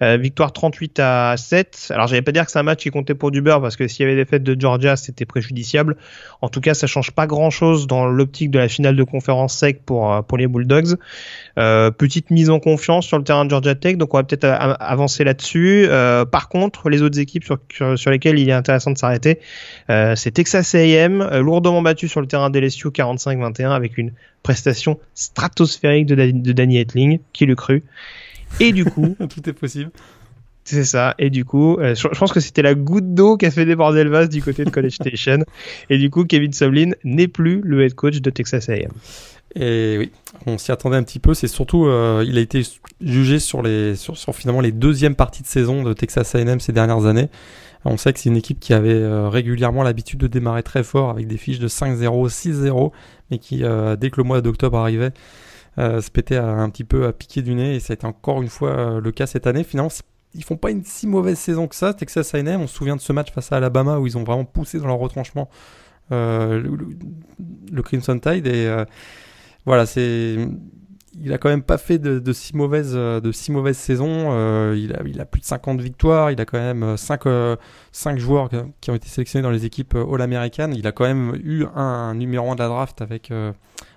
Euh, victoire 38 à 7. Alors, j'allais pas dire que c'est un match qui comptait pour du beurre parce que s'il y avait des fêtes de Georgia, c'était préjudiciable. En tout cas, ça change pas grand chose dans l'optique de la finale de conférence sec pour euh, pour les Bulldogs. Euh, petite mise en confiance sur le terrain de Georgia Tech, donc on va peut-être avancer là-dessus. par contre, les autres équipes sur, sur lesquelles il est intéressant de s'arrêter. Euh, c'est Texas A&M, euh, lourdement battu sur le terrain d'LSU 45-21 avec une prestation stratosphérique de, de Danny Etling, qui le cru. Et du coup, tout est possible. C'est ça. Et du coup, euh, je, pense que c'était la goutte d'eau qui a fait déborder le vase du côté de College Station. et du coup, Kevin Sumlin n'est plus le head coach de Texas A&M. Et oui, on s'y attendait un petit peu. C'est surtout, euh, il a été jugé sur les, sur, finalement les deuxièmes parties de saison de Texas A&M ces dernières années. On sait que c'est une équipe qui avait euh, régulièrement l'habitude de démarrer très fort avec des fiches de 5-0, 6-0, mais qui, dès que le mois d'octobre arrivait, se pétait un petit peu à piquer du nez. Et ça a été encore une fois le cas cette année. Finalement, ils font pas une si mauvaise saison que ça. Texas A&M, on se souvient de ce match face à Alabama où ils ont vraiment poussé dans leur retranchement euh, le, Crimson Tide et euh, voilà, c'est il a quand même pas fait de, si mauvaise de si mauvaise saison. Euh, il, a, il a plus de 50 victoires. Il a quand même 5, 5 joueurs qui ont été sélectionnés dans les équipes all-américaines. Il a quand même eu un, numéro 1 de la draft avec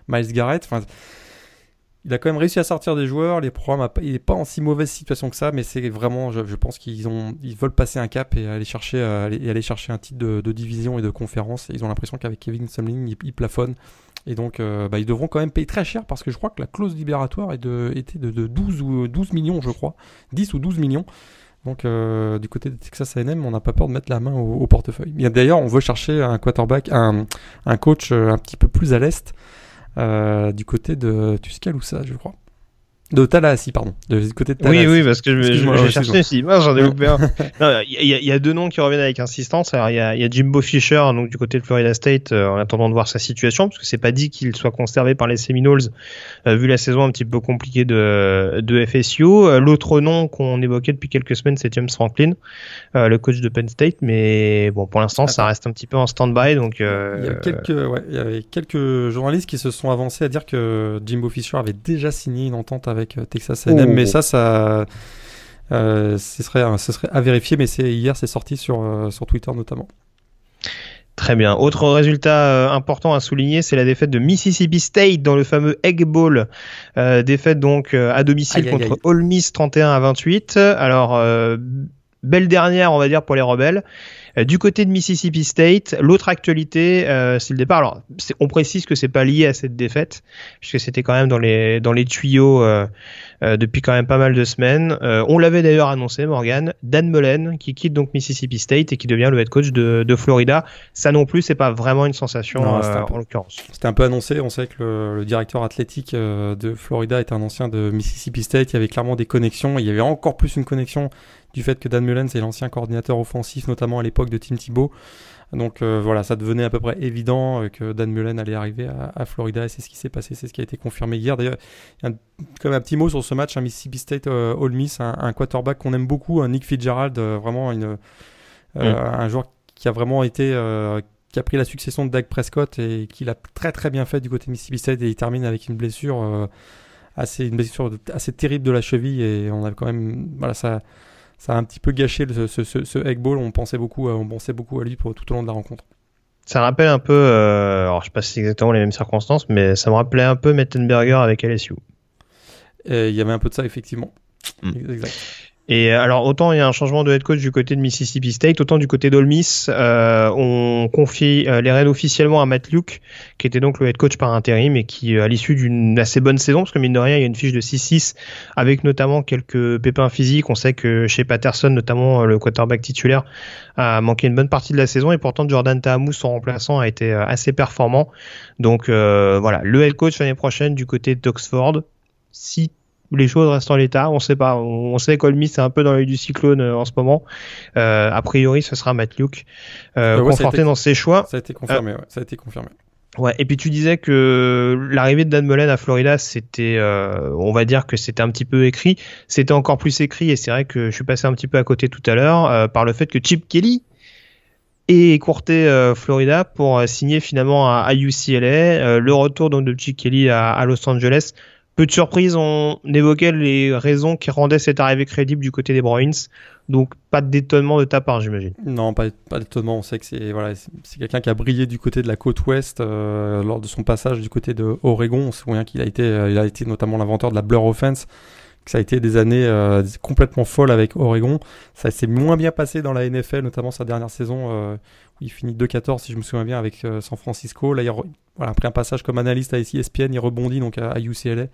Miles Garrett. Enfin, il a quand même réussi à sortir des joueurs. Les programmes, il n'est pas en si mauvaise situation que ça, mais c'est vraiment, je, pense qu'ils ont, ils veulent passer un cap et aller chercher, euh, aller, chercher un titre de, division et de conférence. ils ont l'impression qu'avec Kevin Sumlin, ils, plafonnent. Et donc, euh, bah, ils devront quand même payer très cher parce que je crois que la clause libératoire était de, 12 ou 12 millions, je crois, 10 ou 12 millions. Donc, euh, du côté de Texas A&M, on n'a pas peur de mettre la main au, portefeuille. D'ailleurs, on veut chercher un quarterback, un, coach un petit peu plus à l'est. Euh, du côté de Tuscaloosa, je crois? De Tallahassee, pardon. De, côté de Oui, oui, parce que je, j'ai cherché aussi. j'en ai loupé un. Il y, y, a deux noms qui reviennent avec insistance. Alors, il y a, y a, Jimbo Fisher, donc du côté de Florida State, euh, en attendant de voir sa situation, parce que c'est pas dit qu'il soit conservé par les Seminoles, euh, vu la saison un petit peu compliquée de, de FSU. Euh, l'autre nom qu'on évoquait depuis quelques semaines, c'est James Franklin, le coach de Penn State, mais bon, pour l'instant, ça reste un petit peu en stand-by, donc. Il y a quelques, ouais, il y avait quelques journalistes qui se sont avancés à dire que Jimbo Fisher avait déjà signé une entente avec avec euh, Texas A&M, mais ça, ça, euh, ce serait, ce serait à vérifier. Mais c'est hier, c'est sorti sur euh, sur Twitter notamment. Très bien. Autre résultat important à souligner, c'est la défaite de Mississippi State dans le fameux Egg Bowl. défaite donc à domicile contre Ole Miss 31 à 28. Alors, belle dernière, on va dire, pour les rebelles. Du côté de Mississippi State, l'autre actualité, c'est le départ. Alors, on précise que c'est pas lié à cette défaite, puisque c'était quand même dans les dans les tuyaux euh, depuis quand même pas mal de semaines. Euh, on l'avait d'ailleurs annoncé, Morgan, Dan Mullen qui quitte donc Mississippi State et qui devient le head coach de, de Florida. Ça non plus, c'est pas vraiment une sensation euh, en l'occurrence. C'était un peu annoncé. On sait que le, directeur athlétique de Florida est un ancien de Mississippi State. Il y avait clairement des connexions. Il y avait encore plus une connexion du fait que Dan Mullen, c'est l'ancien coordinateur offensif, notamment à l'époque de Tim Thibault. Donc euh, voilà, ça devenait à peu près évident euh, que Dan Mullen allait arriver à, Florida et c'est ce qui s'est passé, c'est ce qui a été confirmé hier. D'ailleurs, il y a quand même un petit mot sur ce match, un Mississippi State euh, All Miss, un, quarterback qu'on aime beaucoup, un Nick Fitzgerald, vraiment une, mm. un joueur qui a vraiment été qui a pris la succession de Dak Prescott et qui l'a très très bien fait du côté de Mississippi State et il termine avec une blessure assez une blessure assez terrible de la cheville et on a quand même voilà ça ça a un petit peu gâché ce, ce, Egg Ball. On pensait beaucoup, on pensait beaucoup à lui pour tout au long de la rencontre. Ça rappelle un peu, euh, alors je sais pas si c'est exactement les mêmes circonstances, mais ça me rappelait un peu Mettenberger avec LSU. Il y avait un peu de ça effectivement. Hmm. Exact. Et euh, alors autant il y a un changement de head coach du côté de Mississippi State, autant du côté d'Ole Miss, euh, on confie euh, les rênes officiellement à Matt Luke, qui était donc le head coach par intérim et qui à l'issue d'une assez bonne saison, parce que mine de rien il y a une fiche de 6-6 avec notamment quelques pépins physiques. On sait que chez Patterson, notamment le quarterback titulaire, a manqué une bonne partie de la saison et pourtant Jordan Tahamou, son remplaçant, a été assez performant. Donc voilà, le head coach l'année prochaine du côté d'Oxford. Si les choses restent en l'état. On sait pas. On sait qu'Olmis c'est un peu dans l'œil du cyclone euh, en ce moment. Euh, a priori, ce sera Matt Luke euh, conforté dans ses choix. Ça a été confirmé. Ouais, ça a été confirmé. Ouais, et puis tu disais que l'arrivée de Dan Mullen à Florida, c'était, on va dire que c'était un petit peu écrit. C'était encore plus écrit, et c'est vrai que je suis passé un petit peu à côté tout à l'heure par le fait que Chip Kelly ait écourté Florida pour signer finalement à, UCLA. le retour donc de Chip Kelly à Los Angeles peu de surprise, on évoquait les raisons qui rendaient cette arrivée crédible du côté des Bruins. Donc pas d'étonnement de ta part, j'imagine. Non, pas, pas d'étonnement. On sait que c'est voilà, c'est quelqu'un qui a brillé du côté de la côte ouest euh, lors de son passage du côté de Oregon. On se souvient qu'il a été, euh, il a été notamment l'inventeur de la blur offense. Ça a été des années euh, complètement folles avec Oregon. Ça s'est moins bien passé dans la NFL, notamment sa dernière saison où il finit 2-14 si je me souviens bien avec San Francisco. Là, il, voilà, après un passage comme analyste à ESPN, il rebondit donc à, UCLA.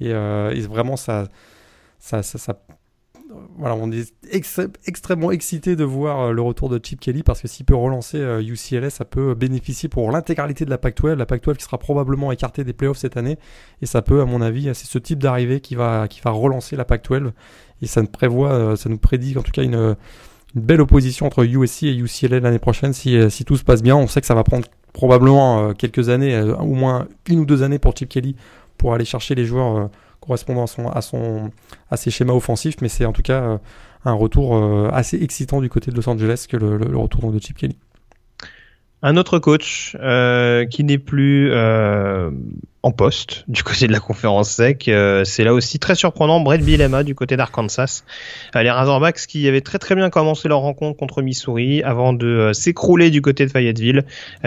Et, euh, et, vraiment, ça, ça, ça, on est extrêmement excité de voir le retour de Chip Kelly parce que s'il peut relancer UCLA, ça peut bénéficier pour l'intégralité de la Pac-12, la Pac-12 qui sera probablement écartée des playoffs cette année, et ça peut, à mon avis, c'est ce type d'arrivée qui va, qui va relancer la Pac-12, et ça nous prévoit, ça nous prédit en tout cas une, une belle opposition entre USC et UCLA l'année prochaine si, si tout se passe bien. On sait que ça va prendre probablement quelques années, au moins une ou deux années pour Chip Kelly pour aller chercher les joueurs correspondant à, son, à, son, à ses schémas offensifs, mais c'est en tout cas euh, un retour euh, assez excitant du côté de Los Angeles que le, retour de Chip Kelly. Un autre coach euh, qui n'est plus en poste du côté de la conférence sec, euh, c'est là aussi très surprenant. Brett Bielema du côté d'Arkansas, les Razorbacks qui avaient très très bien commencé leur rencontre contre Missouri avant de s'écrouler du côté de Fayetteville.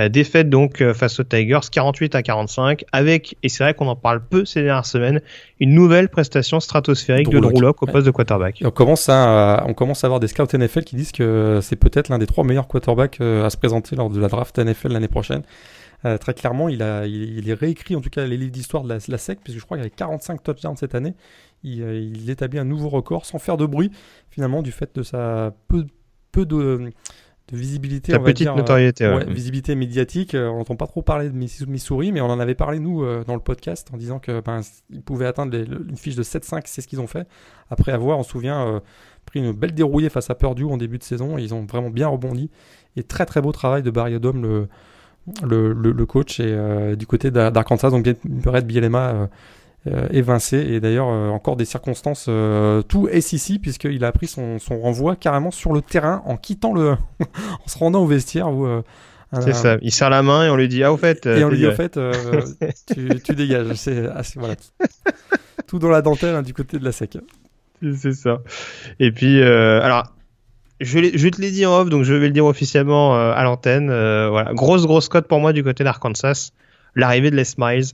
défaite donc face aux Tigers 48 à 45 avec et c'est vrai qu'on en parle peu ces dernières semaines une nouvelle prestation stratosphérique de Drew Locke au poste de quarterback. on commence à on commence à avoir des scouts NFL qui disent que c'est peut-être l'un des trois meilleurs quarterbacks à se présenter lors de la draft NFL l'année prochaine. Euh, très clairement, il, a, il, est réécrit en tout cas les livres d'histoire de la, SEC, puisque je crois qu'il y avait 45 touchdowns cette année. Euh, il, établit un nouveau record sans faire de bruit, finalement, du fait de sa peu, peu de, visibilité. Sa petite notoriété. Ouais, visibilité médiatique. Euh, on n'entend pas trop parler de Missouri, mais on en avait parlé, nous, dans le podcast, en disant que ben, pouvaient atteindre une fiche de 7-5, c'est ce qu'ils ont fait. Après avoir, on se souvient, pris une belle dérouillée face à Purdue en début de saison. Ils ont vraiment bien rebondi. Et très très beau travail de Barry Odom, le, le, le, coach, et euh, du côté d'Arkansas, donc Brett Bielema euh, euh, évincé, et d'ailleurs encore des circonstances tout SEC, puisqu'il a pris son, son, renvoi carrément sur le terrain en quittant le. en se rendant au vestiaire où. c'est ça, il serre la main et on lui dit Ah, au fait. et on lui dit Au fait, tu, tu, dégages. C'est voilà, tout dans la dentelle hein, du côté de la SEC. C'est ça. Et puis, alors, je, je, te l'ai dit en off, donc je vais le dire officiellement euh, à l'antenne. Euh, voilà, grosse grosse cote pour moi du côté d'Arkansas. L'arrivée de Les Miles,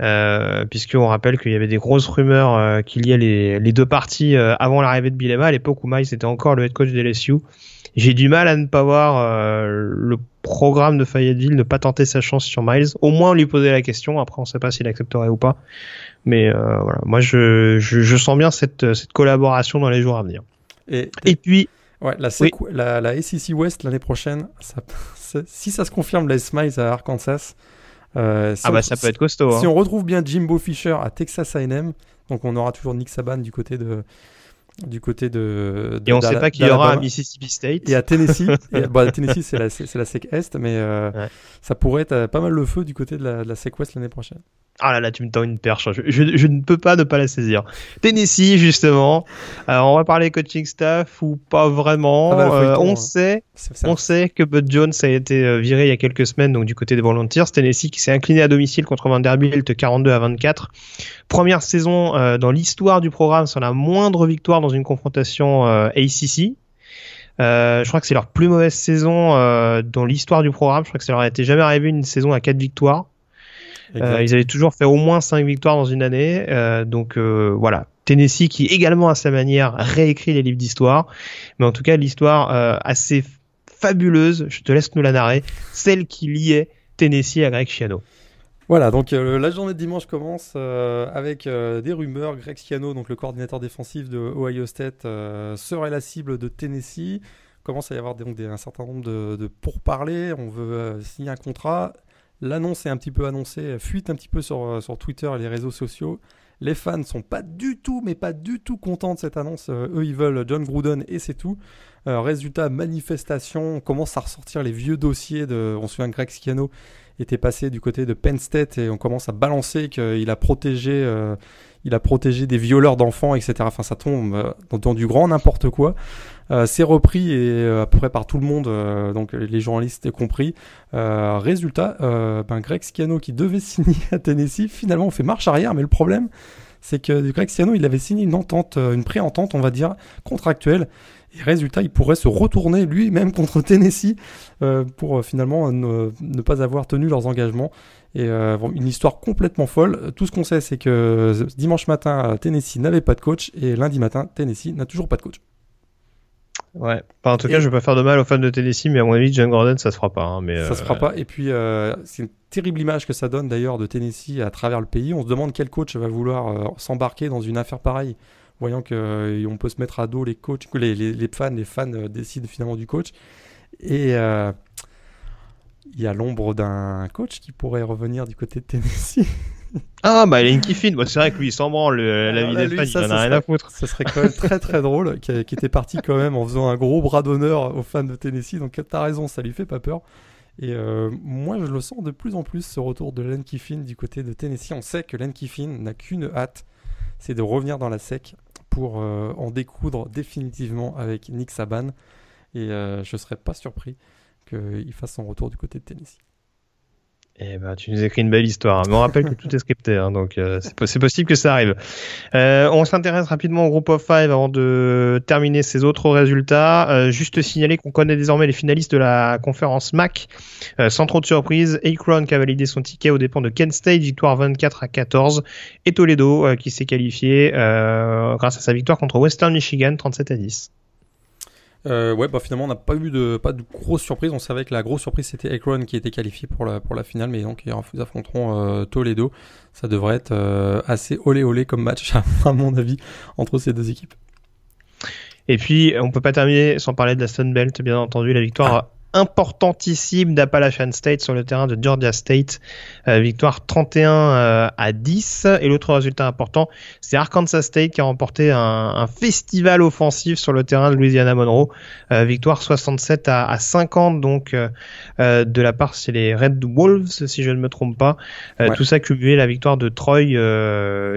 euh, puisqu'on rappelle qu'il y avait des grosses rumeurs euh, qu'il y ait les, les, deux parties avant l'arrivée de Bilema, à l'époque où Miles était encore le head coach de LSU. J'ai du mal à ne pas voir le programme de Fayetteville ne pas tenter sa chance sur Miles. Au moins lui poser la question. Après, on ne sait pas s'il accepterait ou pas. Mais voilà, moi je, je, je, sens bien cette, cette collaboration dans les jours à venir. Et, et puis Ouais, la, la, la, SEC West l'année prochaine, ça, si ça se confirme, les Smiles à Arkansas. Euh, ah bah ça peut être costaud. Si hein. on retrouve bien Jimbo Fisher à Texas A&M, donc on aura toujours Nick Saban du côté de du côté de, et on ne sait pas qui y aura à Mississippi State et à Tennessee et, bah, Tennessee c'est la c'est la SEC Est mais euh, ça pourrait être euh, pas mal le feu du côté de la, de la SEC West l'année prochaine ah là là, tu me tends une perche. Je, je, ne peux pas ne pas la saisir. Tennessee, justement. Alors, on va parler coaching staff ou pas vraiment. Ah bah, euh, on hein. sait, on sait que Bud Jones a été euh, viré il y a quelques semaines, donc du côté des Volunteers. Tennessee qui s'est incliné à domicile contre Vanderbilt 42 à 24. Première saison euh, dans l'histoire du programme sans la moindre victoire dans une confrontation ACC. Euh, je crois que c'est leur plus mauvaise saison dans l'histoire du programme. Je crois que ça leur a été jamais arrivé une saison à 4 victoires. Euh, ils avaient toujours fait au moins 5 victoires dans une année. Euh, donc euh, voilà. Tennessee qui également à sa manière réécrit les livres d'histoire. Mais en tout cas, l'histoire assez fabuleuse, je te laisse nous la narrer, celle qui liait Tennessee à Greg Schiano. Voilà, donc la journée de dimanche commence avec des rumeurs. Greg Schiano, donc le coordinateur défensif de Ohio State, serait la cible de Tennessee. Commence à y avoir donc des, un certain nombre de, de pourparlers. On veut signer un contrat. L'annonce est un petit peu annoncée, fuite un petit peu sur, euh, sur Twitter et les réseaux sociaux. Les fans sont pas du tout, mais pas du tout contents de cette annonce. Euh, eux, ils veulent John Gruden et c'est tout. Euh, résultat, manifestation, on commence à ressortir les vieux dossiers de. On se souvient que Greg Schiano était passé du côté de Penn State et on commence à balancer qu'il a protégé. Il a protégé des violeurs d'enfants, etc. Enfin, ça tombe dans du grand n'importe quoi. Euh, c'est repris et euh, à peu près par tout le monde, euh, donc les journalistes compris. résultat, ben Greg Schiano qui devait signer à Tennessee, finalement on fait marche arrière, mais le problème c'est que Greg Schiano il avait signé une entente, une pré-entente on va dire, contractuelle. Et résultat, il pourrait se retourner lui-même contre Tennessee pour finalement ne, pas avoir tenu leurs engagements. Et une histoire complètement folle. Tout ce qu'on sait, c'est que dimanche matin, Tennessee n'avait pas de coach et lundi matin, Tennessee n'a toujours pas de coach. Ouais. en tout cas, je vais pas faire de mal aux fans de Tennessee, mais à mon avis, John Gordon, ça se fera pas. Hein, mais ça se fera euh, pas. Et puis, euh, c'est une terrible image que ça donne d'ailleurs de Tennessee à travers le pays. On se demande quel coach va vouloir euh, s'embarquer dans une affaire pareille voyant qu'on peut se mettre à dos les coachs, les, les, fans, les fans décident finalement du coach. Et il y a l'ombre d'un coach qui pourrait revenir du côté de Tennessee. Ah bah Lane Kiffin, bah, c'est vrai que lui il s'en branle, la vie des fans, il en a rien à foutre. Ça serait quand même très très drôle, qui, était parti quand même en faisant un gros bras d'honneur aux fans de Tennessee, donc t'as raison, ça lui fait pas peur. Et euh, moi je le sens de plus en plus ce retour de Lane Kiffin du côté de Tennessee. On sait que Lane Kiffin n'a qu'une hâte, c'est de revenir dans la sec pour euh, en découdre définitivement avec Nick Saban. Et euh, je serais pas surpris qu'il fasse son retour du côté de Tennessee. Eh ben, tu nous écris une belle histoire. Mais on rappelle que tout est scripté, hein, donc euh, c'est possible que ça arrive. Euh, on s'intéresse rapidement au groupe of five avant de terminer ces autres résultats. Euh, juste signaler qu'on connaît désormais les finalistes de la conférence MAC. sans trop de surprise, Akron qui a validé son ticket aux dépens de Kent State, victoire 24 à 14, et Toledo qui s'est qualifié grâce à sa victoire contre Western Michigan 37 à 10. Euh, ouais, bah finalement, on n'a pas eu de, pas de grosse surprise. On savait que la grosse surprise, c'était Akron qui était qualifié pour la, pour la finale, mais donc ils affronteront euh, Toledo. Ça devrait être euh, assez olé olé comme match, à mon avis, entre ces deux équipes. Et puis, on peut pas terminer sans parler de la Sunbelt, bien entendu, la victoire ah importantissime d'Appalachian State sur le terrain de Georgia State. Euh, victoire 31 euh, à 10. Et l'autre résultat important, c'est Arkansas State qui a remporté un, festival offensif sur le terrain de Louisiana Monroe. Euh, victoire 67 à, à 50 donc de la part c'est les Red Wolves si je ne me trompe pas. Tout ça cumulé la victoire de Troy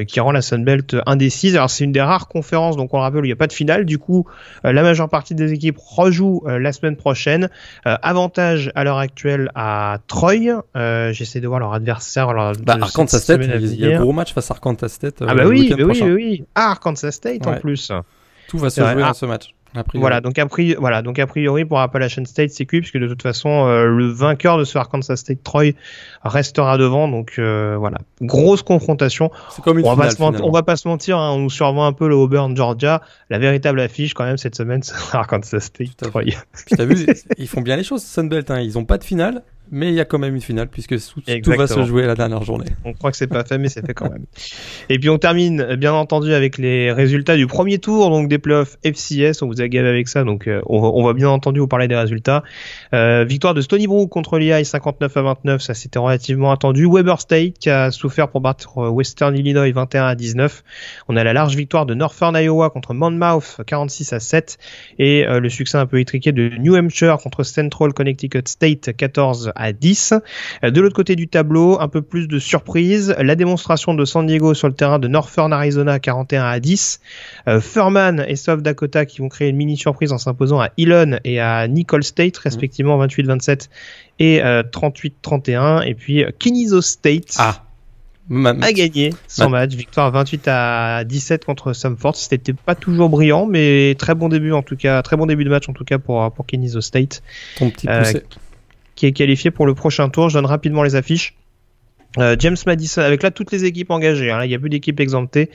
qui rend la Sunbelt indécise. Alors c'est une des rares conférences donc on le rappelle il n'y a pas de finale. Du coup la majeure partie des équipes rejouent la semaine prochaine. Euh, avantage à l'heure actuelle à Troy. Euh, j'essaie de voir leur adversaire. bah, Arkansas State, il y a un gros match face à Arkansas State. Euh, ah bah oui, oui, oui, oui. Ah, Arkansas State en plus. Tout va se jouer dans ce match. Voilà donc, a priori, voilà, donc a priori pour Appalachian State c'est cuit puisque de toute façon le vainqueur de ce Arkansas State Troy restera devant donc voilà grosse confrontation. Comme une on, va pas on va pas se mentir, hein, on nous survend un peu le Auburn Georgia. La véritable affiche quand même cette semaine c'est Arkansas State Troy. Puis t'as vu ils font bien les choses Sunbelt hein. ils ont pas de finale mais il y a quand même une finale puisque tout, va se jouer la dernière journée. On croit que c'est pas fait, mais c'est fait quand même. Et puis on termine bien entendu avec les résultats du premier tour donc des playoffs FCS. On vous a gavé avec ça, donc euh, on, va, bien entendu vous parler des résultats. Euh, victoire de Stony Brook contre l'EI 59 à 29, ça c'était relativement attendu. Weber State qui a souffert pour battre Western Illinois 21 à 19. On a la large victoire de Northern Iowa contre Monmouth 46 à 7 et euh, le succès un peu étriqué de New Hampshire contre Central Connecticut State 14 à 10. De l'autre côté du tableau, un peu plus de surprise, la démonstration de San Diego sur le terrain de Northern Arizona 41 à 10. Euh, Furman et South Dakota qui vont créer une mini surprise en s'imposant à Elon et à Nicole State respectivement 28-27 et 38-31 euh, et puis Kenizo State. Ah a gagné son match, victoire 28 à 17 contre Samford. C'était pas toujours brillant, mais très bon début en tout cas, très bon début de match en tout cas pour pour Kenizo State. Ton petit poussé. Euh, qui est qualifié pour le prochain tour. Je donne rapidement les affiches. Euh, James Madison, avec là toutes les équipes engagées, hein. il n'y a plus d'équipes exemptées.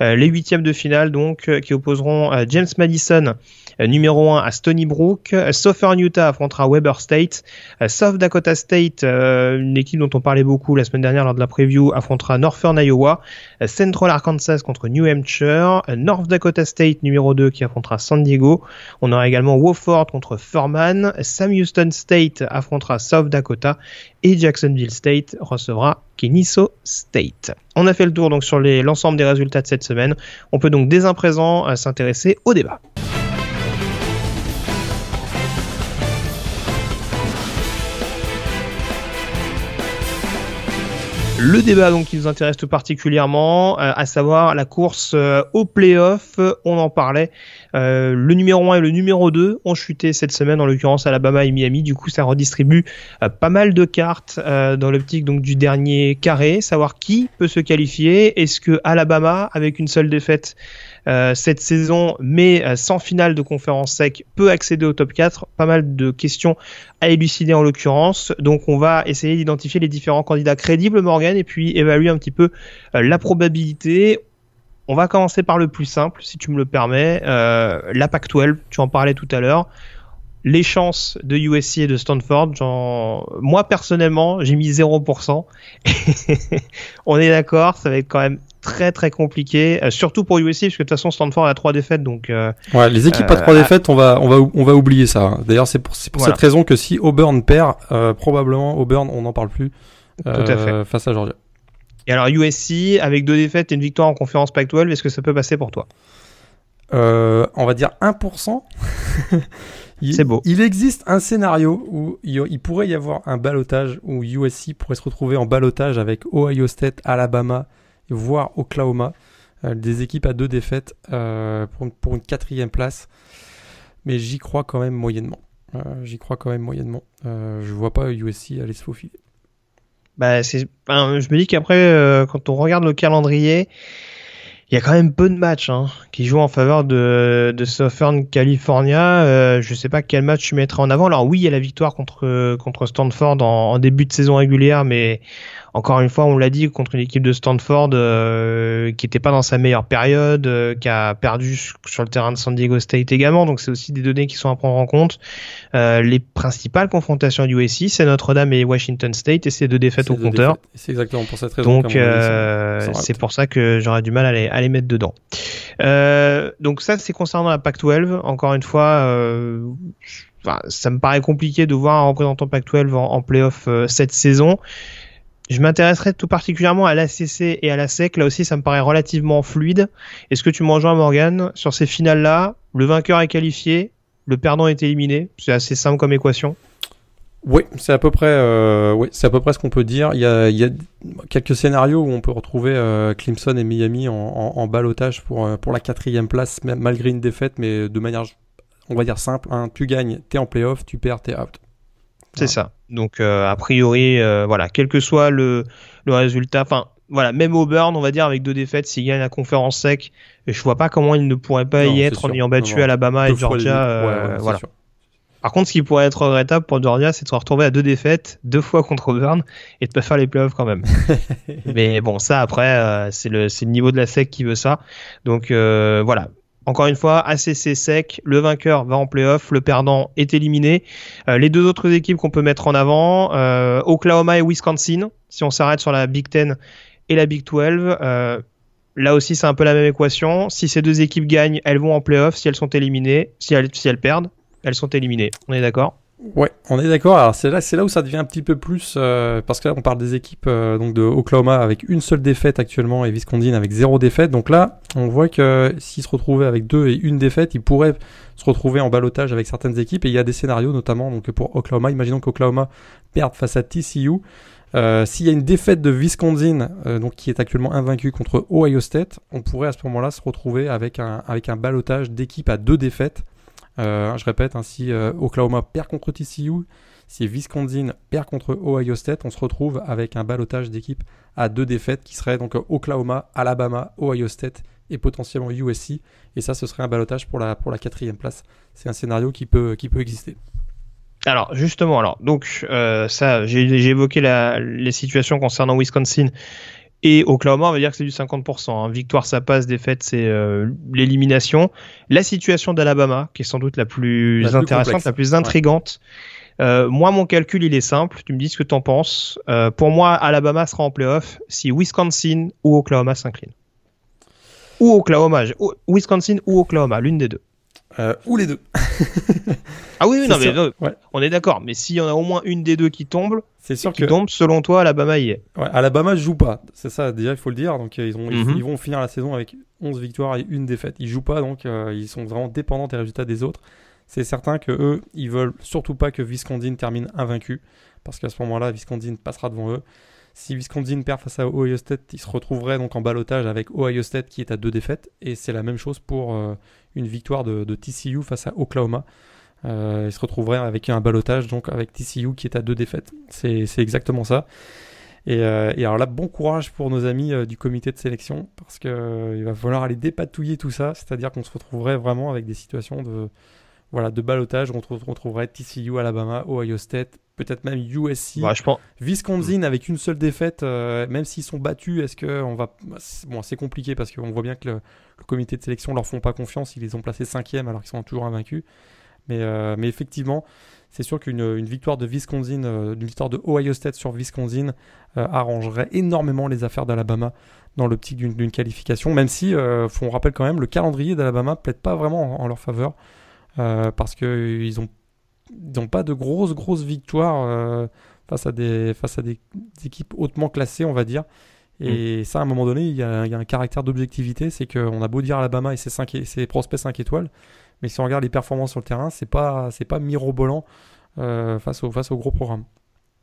Euh, les huitièmes de finale donc euh, qui opposeront James Madison numéro 1 à Stony Brook. Euh, Southern Utah affrontera Weber State. Euh, South Dakota State, une équipe dont on parlait beaucoup la semaine dernière lors de la preview, affrontera Northern Iowa. Central Arkansas contre New Hampshire. North Dakota State numéro 2 qui affrontera San Diego. On aura également Wofford contre Furman. Sam Houston State affrontera South Dakota. Et Jacksonville State recevra Keniso State. On a fait le tour donc sur l'ensemble des résultats de cette semaine. On peut donc dès à présent s'intéresser au débat. Le débat donc qui nous intéresse tout particulièrement, euh, à savoir la course euh, au playoff, on en parlait. Euh, le numéro 1 et le numéro 2 ont chuté cette semaine, en l'occurrence Alabama et Miami. Du coup, ça redistribue pas mal de cartes dans l'optique donc du dernier carré, savoir qui peut se qualifier. Est-ce que Alabama, avec une seule défaite, euh, cette saison, mais euh, sans finale de conférence sec, peut accéder au top 4. Pas mal de questions à élucider en l'occurrence. Donc on va essayer d'identifier les différents candidats crédibles, Morgan, et puis évaluer un petit peu euh, la probabilité. On va commencer par le plus simple, si tu me le permets. la Pac-12, tu en parlais tout à l'heure les chances de USC et de Stanford, moi personnellement, j'ai mis 0%. On est d'accord, ça va être quand même très très compliqué, surtout pour USC, parce que de toute façon Stanford a trois défaites, donc. ouais, les équipes à trois défaites, on va on va on va oublier ça. D'ailleurs, c'est pour, pour cette raison que si Auburn perd, probablement Auburn, on n'en parle plus. Tout à fait. Face à Georgia. Et alors USC, avec deux défaites et une victoire en conférence Pac-12, est-ce que ça peut passer pour toi? Euh, On va dire 1%. C'est beau. Il existe un scénario où il, pourrait y avoir un balotage où USC pourrait se retrouver en balotage avec Ohio State, Alabama, voire Oklahoma. Euh, des équipes à deux défaites euh, pour, une quatrième place. Mais j'y crois quand même moyennement. j'y crois quand même moyennement. je vois pas USC aller se faufiler bah, c'est, je me dis qu'après, euh, quand on regarde le calendrier, il y a quand même peu de matchs hein, qui jouent en faveur de, de Southern California. Euh, je sais pas quel match tu mettrais en avant. Alors oui, il y a la victoire contre contre Stanford en début de saison régulière, mais encore une fois, on l'a dit contre une équipe de Stanford euh, qui n'était pas dans sa meilleure période, euh, qui a perdu sur le terrain de San Diego State également. Donc c'est aussi des données qui sont à prendre en compte. Euh, les principales confrontations du USC, c'est Notre-Dame et Washington State et c'est deux défaites au compteur. C'est exactement pour cette raison. Donc c'est pour ça que j'aurais du mal à les, à les mettre dedans. donc ça c'est concernant la Pac-12. Encore une fois. Enfin, ça me paraît compliqué de voir un représentant Pac-12 en, en playoff cette saison. Je m'intéresserai tout particulièrement à l'ACC et à la SEC. Là aussi, ça me paraît relativement fluide. Est-ce que tu m'en rejoins, Morgan Sur ces finales-là, le vainqueur est qualifié, le perdant est éliminé. C'est assez simple comme équation. Oui, c'est à peu près, euh, oui, c'est à peu près ce qu'on peut dire. Il y, a, y a, quelques scénarios où on peut retrouver euh, Clemson et Miami en, en, en balotage pour euh, pour la quatrième place, malgré une défaite, mais de manière, on va dire simple. Hein, tu gagnes, t'es en playoff, tu perds, t'es out. C'est ça. Donc euh, a priori, euh, voilà, quel que soit le, le résultat, enfin voilà, même Auburn, on va dire avec deux défaites, s'il gagne la conférence sec, je vois pas comment il ne pourrait pas y être en ayant battu Alabama et Georgia. Euh, voilà. Par contre, ce qui pourrait être regrettable pour Georgia, c'est de se retrouver à deux défaites, deux fois contre Auburn, et de pas faire les playoffs quand même. Mais bon, ça après, c'est le, le niveau de la sec qui veut ça. Donc voilà, encore une fois, ACC sec, le vainqueur va en playoff, le perdant est éliminé. Euh, les deux autres équipes qu'on peut mettre en avant, euh, Oklahoma et Wisconsin, si on s'arrête sur la Big Ten et la Big 12. Euh, là aussi, c'est un peu la même équation. Si ces deux équipes gagnent, elles vont en playoff. Si elles sont éliminées, si elles, si elles perdent, elles sont éliminées. On est d'accord? Ouais, on est d'accord. Alors c'est là, c'est là où ça devient un petit peu plus euh, parce que là on parle des équipes euh, donc de Oklahoma avec une seule défaite actuellement et Wisconsin avec zéro défaite. Donc là, on voit que s'ils se retrouvaient avec deux et une défaite, ils pourraient se retrouver en balotage avec certaines équipes. Et il y a des scénarios, notamment donc pour Oklahoma. Imaginons qu'Oklahoma perde face à TCU. Euh, S'il y a une défaite de Wisconsin, euh, donc qui est actuellement invaincu contre Ohio State, on pourrait à ce moment-là se retrouver avec un avec un balotage d'équipes à deux défaites je répète, hein, si euh, Oklahoma perd contre TCU, si Wisconsin perd contre Ohio State, on se retrouve avec un balotage d'équipe à deux défaites qui serait donc Oklahoma, Alabama, Ohio State et potentiellement USC. Et ça, ce serait un balotage pour la, pour la quatrième place. C'est un scénario qui peut, qui peut exister. Alors justement, alors donc euh, ça, j'ai évoqué la, les situations concernant Wisconsin et Oklahoma, on va dire que c'est du 50%. Hein. Victoire, ça passe. Défaite, c'est euh, l'élimination. La situation d'Alabama, qui est sans doute la plus, intéressante, la plus intrigante. Euh, moi, mon calcul, il est simple. Tu me dis ce que tu en penses. Euh, pour moi, Alabama sera en playoff si Wisconsin ou Oklahoma s'incline. Ou Oklahoma. Wisconsin ou Oklahoma, l'une des deux. Euh, ou les deux. ah oui, non, mais on est d'accord. Mais s'il y en a au moins une des deux qui tombe, c'est sûr qui tombe, selon toi, Alabama y est. Ouais, Alabama joue pas. C'est ça, déjà, il faut le dire. Donc, euh, ils, ont, mhm. ils, vont finir la saison avec 11 victoires et une défaite. Ils jouent pas, donc euh, ils sont vraiment dépendants des résultats des autres. C'est certain que eux, ils veulent surtout pas que Wisconsin termine invaincu. Parce qu'à ce moment-là, Wisconsin passera devant eux. Si Wisconsin perd face à Ohio State, ils se retrouveraient donc en balotage avec Ohio State qui est à deux défaites. Et c'est la même chose pour euh, une victoire de, TCU face à Oklahoma. Euh, ils se retrouveraient avec un balotage donc avec TCU qui est à deux défaites. C'est exactement ça. Euh, et, alors là, bon courage pour nos amis du comité de sélection parce qu'il va falloir aller dépatouiller tout ça. C'est-à-dire qu'on se retrouverait vraiment avec des situations de voilà, de balotage, on retrouverait TCU, Alabama, Ohio State, peut-être même USC. Bah, je pense... Wisconsin avec une seule défaite, euh, même s'ils sont battus, est-ce que on va. Bon, c'est compliqué parce qu'on voit bien que le, comité de sélection leur font pas confiance, ils les ont placés cinquième alors qu'ils sont toujours invaincus. Mais, mais effectivement, c'est sûr qu'une victoire de Wisconsin, une victoire de Ohio State sur Wisconsin arrangerait énormément les affaires d'Alabama dans l'optique d'une qualification, même si, on rappelle quand même, le calendrier d'Alabama plaide pas vraiment en, leur faveur, parce qu'ils n'ont ils pas de grosses, grosses victoires face à des, face à des, équipes hautement classées, on va dire. Et mm. ça, à un moment donné, il y a, un caractère d'objectivité, c'est qu'on a beau dire Alabama et ses, 5 et ses prospects 5 étoiles, mais si on regarde les performances sur le terrain, c'est pas, c'est pas mirobolant euh, face, au, face au gros programme.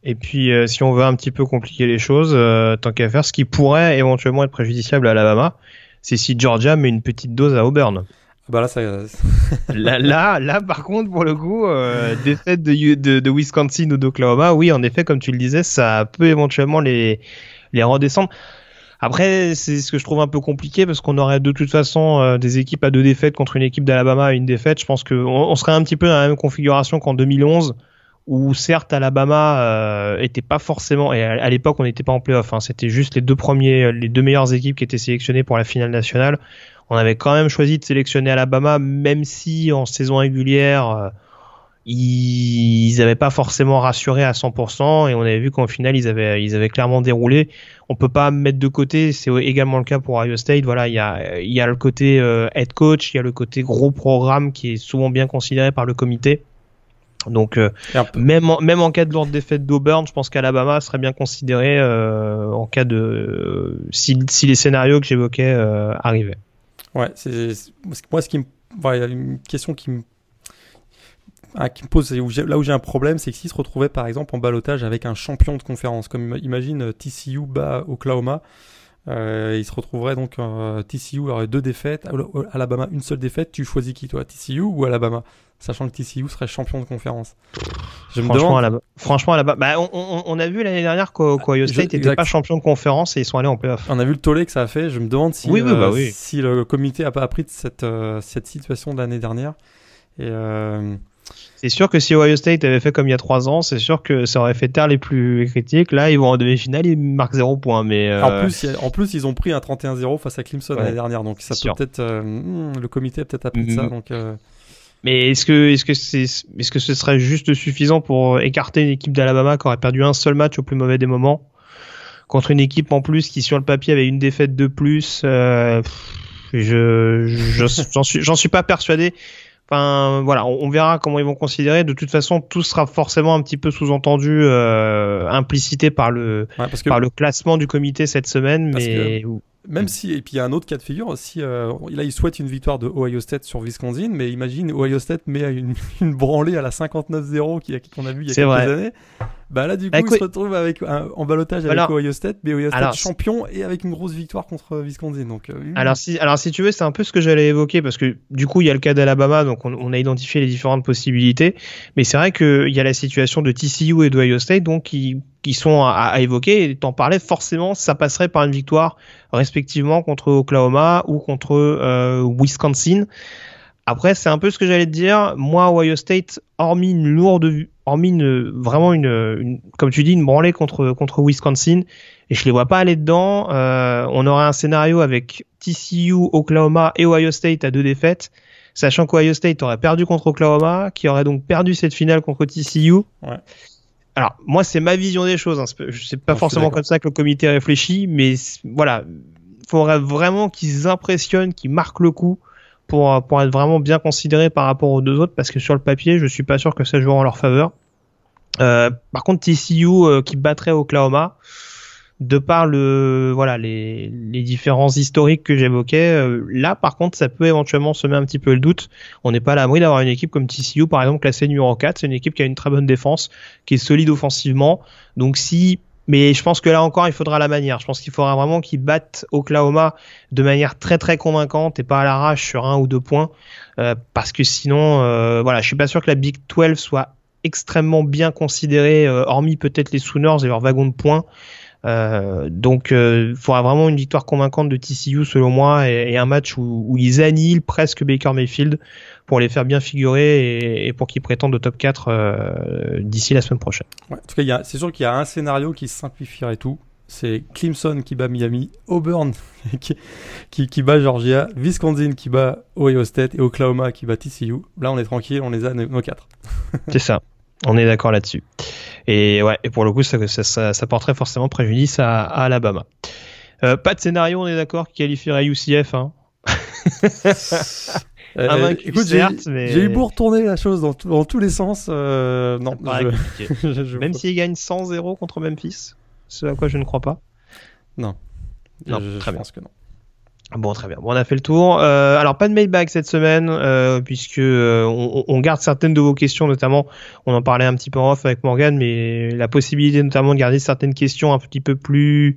Et puis, euh, si on veut un petit peu compliquer les choses, euh, tant qu'à faire, ce qui pourrait éventuellement être préjudiciable à Alabama, c'est si Georgia met une petite dose à Auburn. Bah là, ça... là, là, là, par contre, pour le coup, euh, défaite de, de, Wisconsin ou d'Oklahoma, oui, en effet, comme tu le disais, ça peut éventuellement les, les redescendre. Après, c'est ce que je trouve un peu compliqué parce qu'on aurait de toute façon euh, des équipes à deux défaites contre une équipe d'Alabama à une défaite. Je pense qu'on on serait un petit peu dans la même configuration qu'en 2011 où certes Alabama euh, était pas forcément et à, l'époque on n'était pas en playoff. Hein, C'était juste les deux premiers, les deux meilleures équipes qui étaient sélectionnées pour la finale nationale on avait quand même choisi de sélectionner Alabama, même si en saison régulière, euh, ils n'avaient pas forcément rassuré à 100%, et on avait vu qu'en final, ils avaient, ils avaient clairement déroulé. On peut pas mettre de côté, c'est également le cas pour Ohio State. Voilà, il y a, il y a le côté euh, head coach, il y a le côté gros programme qui est souvent bien considéré par le comité. Donc euh, même en, même en cas de lourde défaite d'Auburn, je pense qu'Alabama serait bien considéré en cas de si, si les scénarios que j'évoquais arrivaient. Ouais, c'est moi ce qui me, y a une question qui me ah, pose là où j'ai un problème, c'est que s'il se retrouvait par exemple en balotage avec un champion de conférence, comme imagine euh, TCU bat Oklahoma, euh, il se retrouverait donc euh, TCU aurait deux défaites, Alabama une seule défaite. Tu choisis qui toi, TCU ou Alabama? Sachant que TCU serait champion de conférence. Je franchement, me demande... Franchement, Alabama, bah, on, on, a vu l'année dernière qu'Ohio State n'était pas champion de conférence et ils sont allés en playoff. On a vu le tollé que ça a fait. Je me demande si, oui, bah oui. si le comité a pas appris de cette, cette situation de l'année dernière. Et c'est sûr que si Ohio State avait fait comme il y a trois ans, c'est sûr que ça aurait fait taire les plus critiques. Là, ils vont en demi-finale, ils marquent zéro point. Mais euh, en plus, en plus, ils ont pris un 31-0 face à Clemson l'année dernière, donc ça peut peut-être euh, hmm, le comité a peut-être appris de ça. Mm-hmm. Donc, euh. Mais est-ce que est-ce que c'est est-ce que ce serait juste suffisant pour écarter une équipe d'Alabama qui aurait perdu un seul match au plus mauvais des moments contre une équipe en plus qui sur le papier avait une défaite de plus Je j'en suis j'en suis pas persuadé. Enfin, voilà, on, verra comment ils vont considérer. De toute façon, tout sera forcément un petit peu sous-entendu, euh, implicité par le par le classement du comité cette semaine. mais même si, et puis il y a un autre cas de figure, si euh, là il souhaite une victoire de Ohio State sur Wisconsin, mais imagine Ohio State met une, une branlée à la 59-0 qu'on a vu il y a quelques années. Bah là, du bah, coup, il se retrouve avec un, en balotage avec Ohio State, mais Ohio State champion et avec une grosse victoire contre Wisconsin. Donc, euh, alors, si, alors, si tu veux, c'est un peu ce que j'allais évoquer parce que du coup, il y a le cas d'Alabama, donc on, a identifié les différentes possibilités. Mais c'est vrai qu'il y a la situation de TCU et d'Ohio State, donc qui, qui sont à, à évoquer. Et t'en parlais, forcément, ça passerait par une victoire respectivement contre Oklahoma ou contre euh, Wisconsin. Après, c'est un peu ce que j'allais te dire. Moi, Ohio State, hormis une lourde, hormis une, vraiment une, comme tu dis, une branlée contre, contre Wisconsin, et je les vois pas aller dedans. Euh, on aurait un scénario avec TCU, Oklahoma et Ohio State à deux défaites, sachant qu'Ohio State aurait perdu contre Oklahoma, qui aurait donc perdu cette finale contre TCU. Ouais. Alors, moi, c'est ma vision des choses. Hein. C'est pas forcément comme ça que le comité réfléchit, mais voilà, il faudrait vraiment qu'ils impressionnent, qu'ils marquent le coup pour, pour être vraiment bien considérés par rapport aux deux autres, parce que sur le papier, je suis pas sûr que ça joue en leur faveur. Euh, par contre, TCU euh, qui battrait Oklahoma, de par le voilà les, les différents historiques que j'évoquais, euh, là par contre ça peut éventuellement semer un petit peu le doute. On n'est pas à l'abri d'avoir une équipe comme TCU par exemple classée numéro 4, c'est une équipe qui a une très bonne défense, qui est solide offensivement. Donc si mais je pense que là encore, il faudra la manière. Je pense qu'il faudra vraiment qu'ils battent Oklahoma de manière très très convaincante et pas à l'arrache sur un ou deux points. Euh, parce que sinon, euh, voilà, je suis pas sûr que la Big 12 soit extrêmement bien considérée, euh, hormis peut-être les Sooners et leur wagon de points. Euh, donc, il faudra vraiment une victoire convaincante de TCU selon moi et, un match où, où, ils annihilent presque Baker Mayfield pour les faire bien figurer et, pour qu'ils prétendent au top 4 euh, d'ici la semaine prochaine. Ouais, en tout cas, c'est sûr qu'il y a un scénario qui simplifierait tout. c'est Clemson qui bat Miami, Auburn qui, qui, bat Georgia, Wisconsin qui bat Ohio State et Oklahoma qui bat TCU. Là, on est tranquille, on les a nos quatre. c'est ça. On est d'accord là-dessus. Et ouais, et pour le coup, ça, ça, ça, porterait forcément préjudice à, Alabama. Euh, pas de scénario, on est d'accord, qui qualifierait UCF. Hein. Euh, écoute, j'ai eu beau retourner la chose dans, dans tous les sens. Euh, non, même s'ils gagnent 100-0 contre Memphis, ce à quoi je ne crois pas. Non. non très bien. que non. Bon, très bien. Bon, on a fait le tour. Euh, alors, pas de mailbag cette semaine, euh, puisque euh, on, on, garde certaines de vos questions, notamment, on en parlait un petit peu en off avec Morgan, mais la possibilité notamment de garder certaines questions un petit peu plus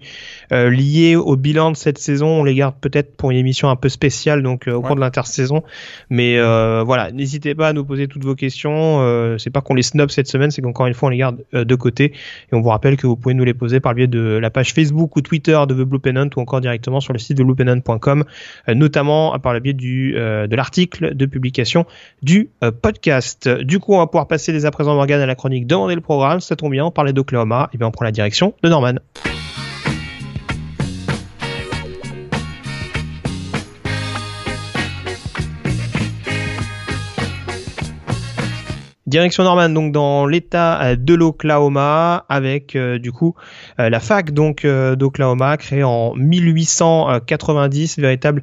euh, liées au bilan de cette saison, on les garde peut-être pour une émission un peu spéciale, donc au cours de l'intersaison. Mais voilà, n'hésitez pas à nous poser toutes vos questions. c'est pas qu'on les snob cette semaine, c'est qu'encore une fois, on les garde de côté. Et on vous rappelle que vous pouvez nous les poser par le biais de la page Facebook ou Twitter de The Blue Pennant ou encore directement sur le site de bluepennant.com comme euh, notamment par le biais euh, de l'article de publication du euh, podcast. Du coup, on va pouvoir passer dès à présent, Morgan, à la chronique Demander le programme. Ça tombe bien, on parlait d'Oklahoma, et bien on prend la direction de Norman. Direction Norman, donc dans l'État euh, de l'Oklahoma, avec euh, du coup euh, la fac donc d'Oklahoma, créée en 1890, véritable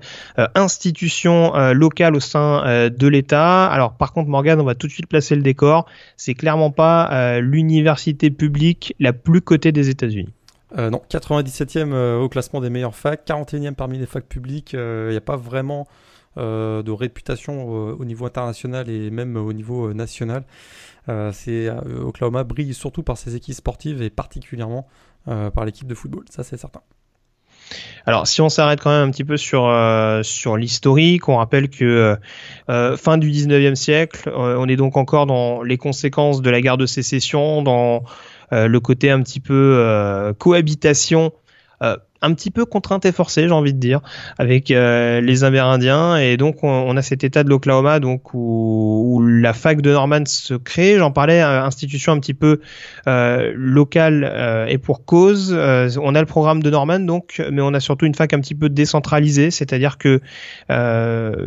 institution locale au sein de l'État. Alors par contre, Morgan, on va tout de suite placer le décor. C'est clairement pas l'université publique la plus cotée des États-Unis. non, 97e au classement des meilleures facs, 41e parmi les facs publiques. Il n'y a pas vraiment de réputation au niveau international et même au niveau euh, national. Euh, c'est Oklahoma brille surtout par ses équipes sportives et particulièrement par l'équipe de football, ça c'est certain. Alors, si on s'arrête quand même un petit peu sur sur l'historique, on rappelle que fin du 19e siècle, on est donc encore dans les conséquences de la guerre de sécession, dans le côté un petit peu cohabitation un petit peu contrainte et forcée, j'ai envie de dire, avec euh, les Amérindiens. Et donc, on, a cet état de l'Oklahoma, donc où, la fac de Norman se crée. J'en parlais, euh, institution un petit peu euh, locale euh, et pour cause. on a le programme de Norman, donc, mais on a surtout une fac un petit peu décentralisée, c'est-à-dire que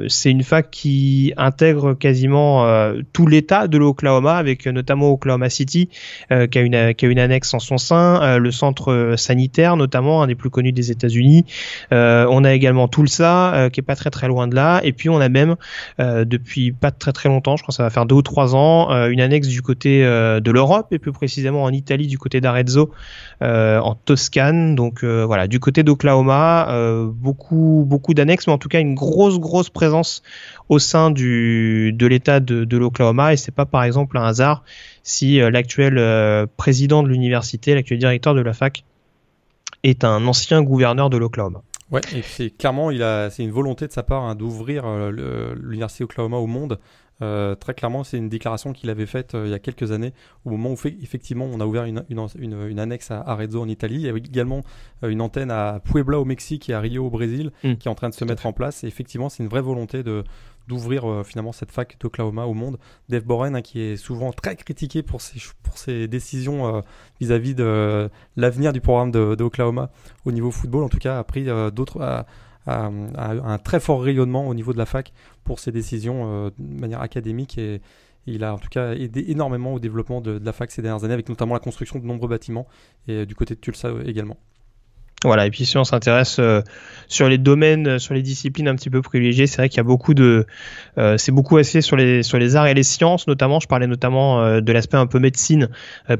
c'est une fac qui intègre quasiment tout l'État de l'Oklahoma, avec notamment Oklahoma City, qui a une qui a une annexe en son sein, le centre sanitaire notamment, un des plus connus des États-Unis. Euh, on a également Tulsa, euh, qui est pas très très loin de là. Et puis on a même euh, depuis pas très très longtemps, je crois que ça va faire deux ou trois ans, une annexe du côté de l'Europe et plus précisément en Italie du côté d'Arezzo, en Toscane. Donc voilà, du côté d'Oklahoma, beaucoup beaucoup d'annexes, mais en tout cas une grosse grosse présence au sein du de l'État de, de l'Oklahoma. Et c'est pas par exemple un hasard si l'actuel président de l'université, l'actuel directeur de la fac, est un ancien gouverneur de l'Oklahoma. Ouais, et c'est clairement, il a, c'est une volonté de sa part hein, d'ouvrir euh, l'université Oklahoma au monde. Euh, très clairement, c'est une déclaration qu'il avait faite euh, il y a quelques années, au moment où fait, effectivement on a ouvert une, une, une, annexe à Arezzo en Italie. Il y avait également une antenne à Puebla au Mexique et à Rio au Brésil mm. qui est en train de se mettre en place. Et effectivement, c'est une vraie volonté de, d'ouvrir euh, finalement cette fac d'Oklahoma au monde. Dave Boren, hein, qui est souvent très critiqué pour ses, décisions euh, vis-à-vis de l'avenir du programme d'Oklahoma au niveau football, en tout cas, a pris euh, d'autres. un très fort rayonnement au niveau de la fac pour ses décisions de manière académique et il a en tout cas aidé énormément au développement de, la fac ces dernières années avec notamment la construction de nombreux bâtiments et du côté de Tulsa également. Voilà, et puis si on s'intéresse euh, sur les domaines, euh, sur les disciplines un petit peu privilégiées, c'est vrai qu'il y a beaucoup de, euh, c'est beaucoup assez sur les sur les arts et les sciences notamment. Je parlais notamment de l'aspect un peu médecine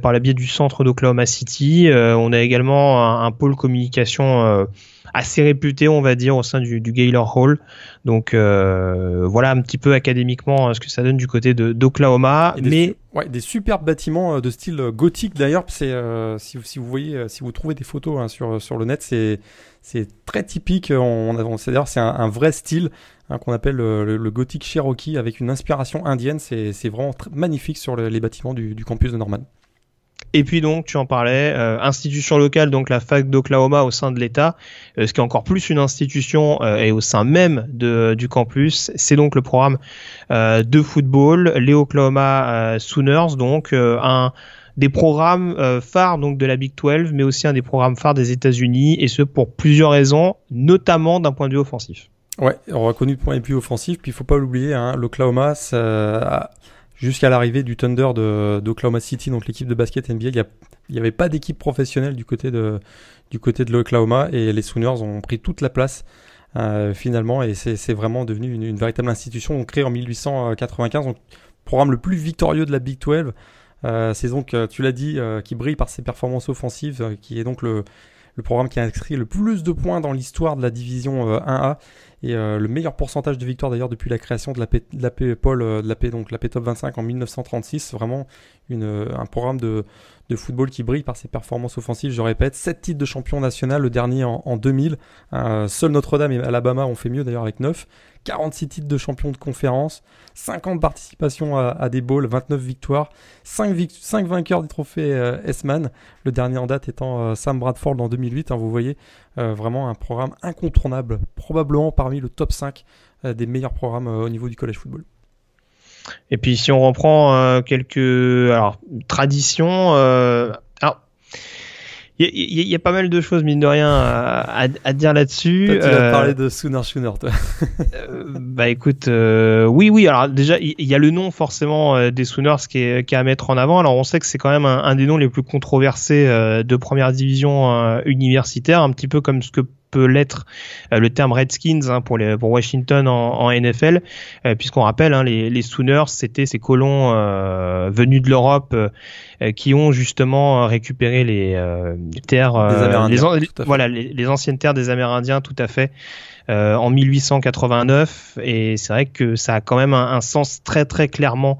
par la biais du centre d'Oklahoma City. on a également un, un pôle communication assez réputé, on va dire, au sein du, du Gaylor Hall. Donc euh, voilà un petit peu académiquement euh, ce que ça donne du côté de d'Oklahoma. Mais ouais, des superbes bâtiments euh, de style gothique d'ailleurs. C'est si, si, vous voyez, si vous trouvez des photos hein, sur sur le net, c'est c'est très typique. On, on c'est d'ailleurs c'est un, vrai style hein, qu'on appelle le, gothique Cherokee avec une inspiration indienne. C'est c'est vraiment magnifique sur les bâtiments du, du campus de Norman. Et puis donc, tu en parlais, euh, institution locale, donc la fac d'Oklahoma au sein de l'État, euh, ce qui est encore plus une institution euh, et au sein même de, du campus, c'est donc le programme de football, les Oklahoma Sooners, donc un des programmes phares donc de la Big 12, mais aussi un des programmes phares des États-Unis, et ce pour plusieurs raisons, notamment d'un point de vue offensif. Ouais, on a connu le point de vue offensif, puis il faut pas l'oublier, hein, l'Oklahoma, jusqu'à l'arrivée du Thunder d'Oklahoma City, donc l'équipe de basket NBA, il n'y avait pas d'équipe professionnelle du côté de, l'Oklahoma, et les Sooners ont pris toute la place euh, finalement, et c'est vraiment devenu une, véritable institution. On crée en 1895, donc, programme le plus victorieux de la Big 12. Euh, c'est donc, euh, tu l'as dit, qui brille par ses performances offensives, qui est donc le programme qui a inscrit le plus de points dans l'histoire de la division 1A et le meilleur pourcentage de victoires d'ailleurs depuis la création de la P, P, donc la P Top 25 en 1936. Vraiment une, un programme de, football qui brille par ses performances offensives. Je répète, 7 titres de champion national, le dernier en, 2000. Euh, seul Notre-Dame et Alabama ont fait mieux d'ailleurs avec 9. 46 titres de champion de conférence, 50 participations à, des bowls, 29 victoires, 5, 5 vainqueurs des trophées euh, S-Man, le dernier en date étant euh, Sam Bradford en 2008. Hein, vous voyez, vraiment un programme incontournable, probablement parmi le top 5 des meilleurs programmes au niveau du college football. Et puis si on reprend euh, quelques alors, traditions, euh, il y, a pas mal de choses mine de rien à, à, dire là-dessus. tu vas euh, parler de Sooner Sooner, toi. bah écoute, oui, oui. Alors déjà, il y, a le nom forcément des Sooners qui est, qui est, à mettre en avant. Alors on sait que c'est quand même un, un, des noms les plus controversés de première division universitaire, un petit peu comme ce que peut l'être euh, le terme Redskins hein, pour, les, pour Washington en, NFL, euh, puisqu'on rappelle, hein, les, les Sooners, c'était ces colons euh, venus de l'Europe qui ont justement récupéré les, terres, les, voilà, les, anciennes terres des Amérindiens, tout à fait. en 1889 et c'est vrai que ça a quand même un, un sens très très clairement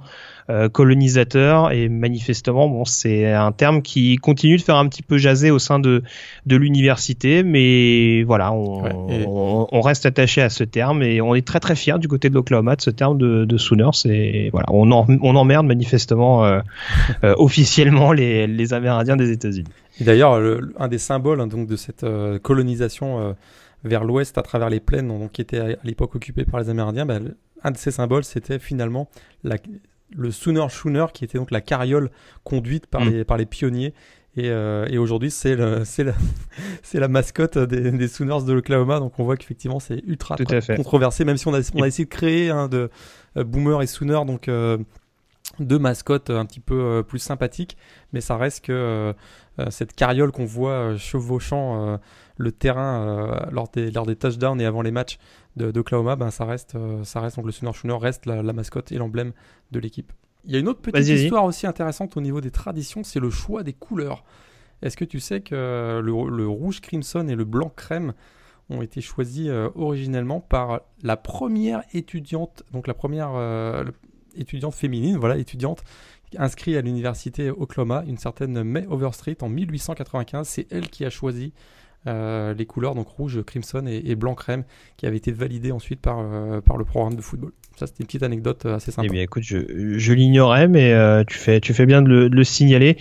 euh, colonisateur. Et manifestement bon c'est un terme qui continue de faire un petit peu jaser au sein de de l'université. Mais voilà on, on, reste attaché à ce terme. Et on est très très fier du côté de l'Oklahoma de ce terme de, de Sooners. Et voilà on, on emmerde manifestement euh, euh, officiellement les, les Amérindiens des États-Unis. Et d'ailleurs un des symboles hein, donc de cette colonisation vers l'ouest à travers les plaines donc, qui étaient à l'époque occupées par les Amérindiens, bah, un de ces symboles c'était finalement la, le Sooner Schooner, qui était donc la carriole conduite par, mm. les, par les pionniers. Et, euh, et aujourd'hui, c'est la, la mascotte des, des Sooners de l'Oklahoma. Donc on voit qu'effectivement, c'est ultra controversé, même si on a, on a essayé de créer un de euh, Boomer et Sooner, donc euh, deux mascottes un petit peu plus sympathiques. Mais ça reste que cette carriole qu'on voit chevauchant le terrain lors, des, lors des touchdowns et avant les matchs d'Oklahoma, ben, ça, reste, euh, ça reste, donc le Sooner Schooner reste la, mascotte et l'emblème de l'équipe. Il y a une autre petite histoire aussi intéressante au niveau des traditions, c'est le choix des couleurs. Est-ce que tu sais que le, rouge crimson et le blanc crème ont été choisis euh, originellement par la première étudiante, donc la première euh, étudiante féminine, voilà, étudiante inscrite à l'université Oklahoma, une certaine May Overstreet en 1895. C'est elle qui a choisi euh, les couleurs, donc rouge, crimson et, blanc crème, qui avaient été validées ensuite par, euh, par le programme de football. Ça, c'était une petite anecdote euh, assez sympa. Eh bien, écoute, je, je l'ignorais, mais tu, fais, tu fais bien de le, de le signaler.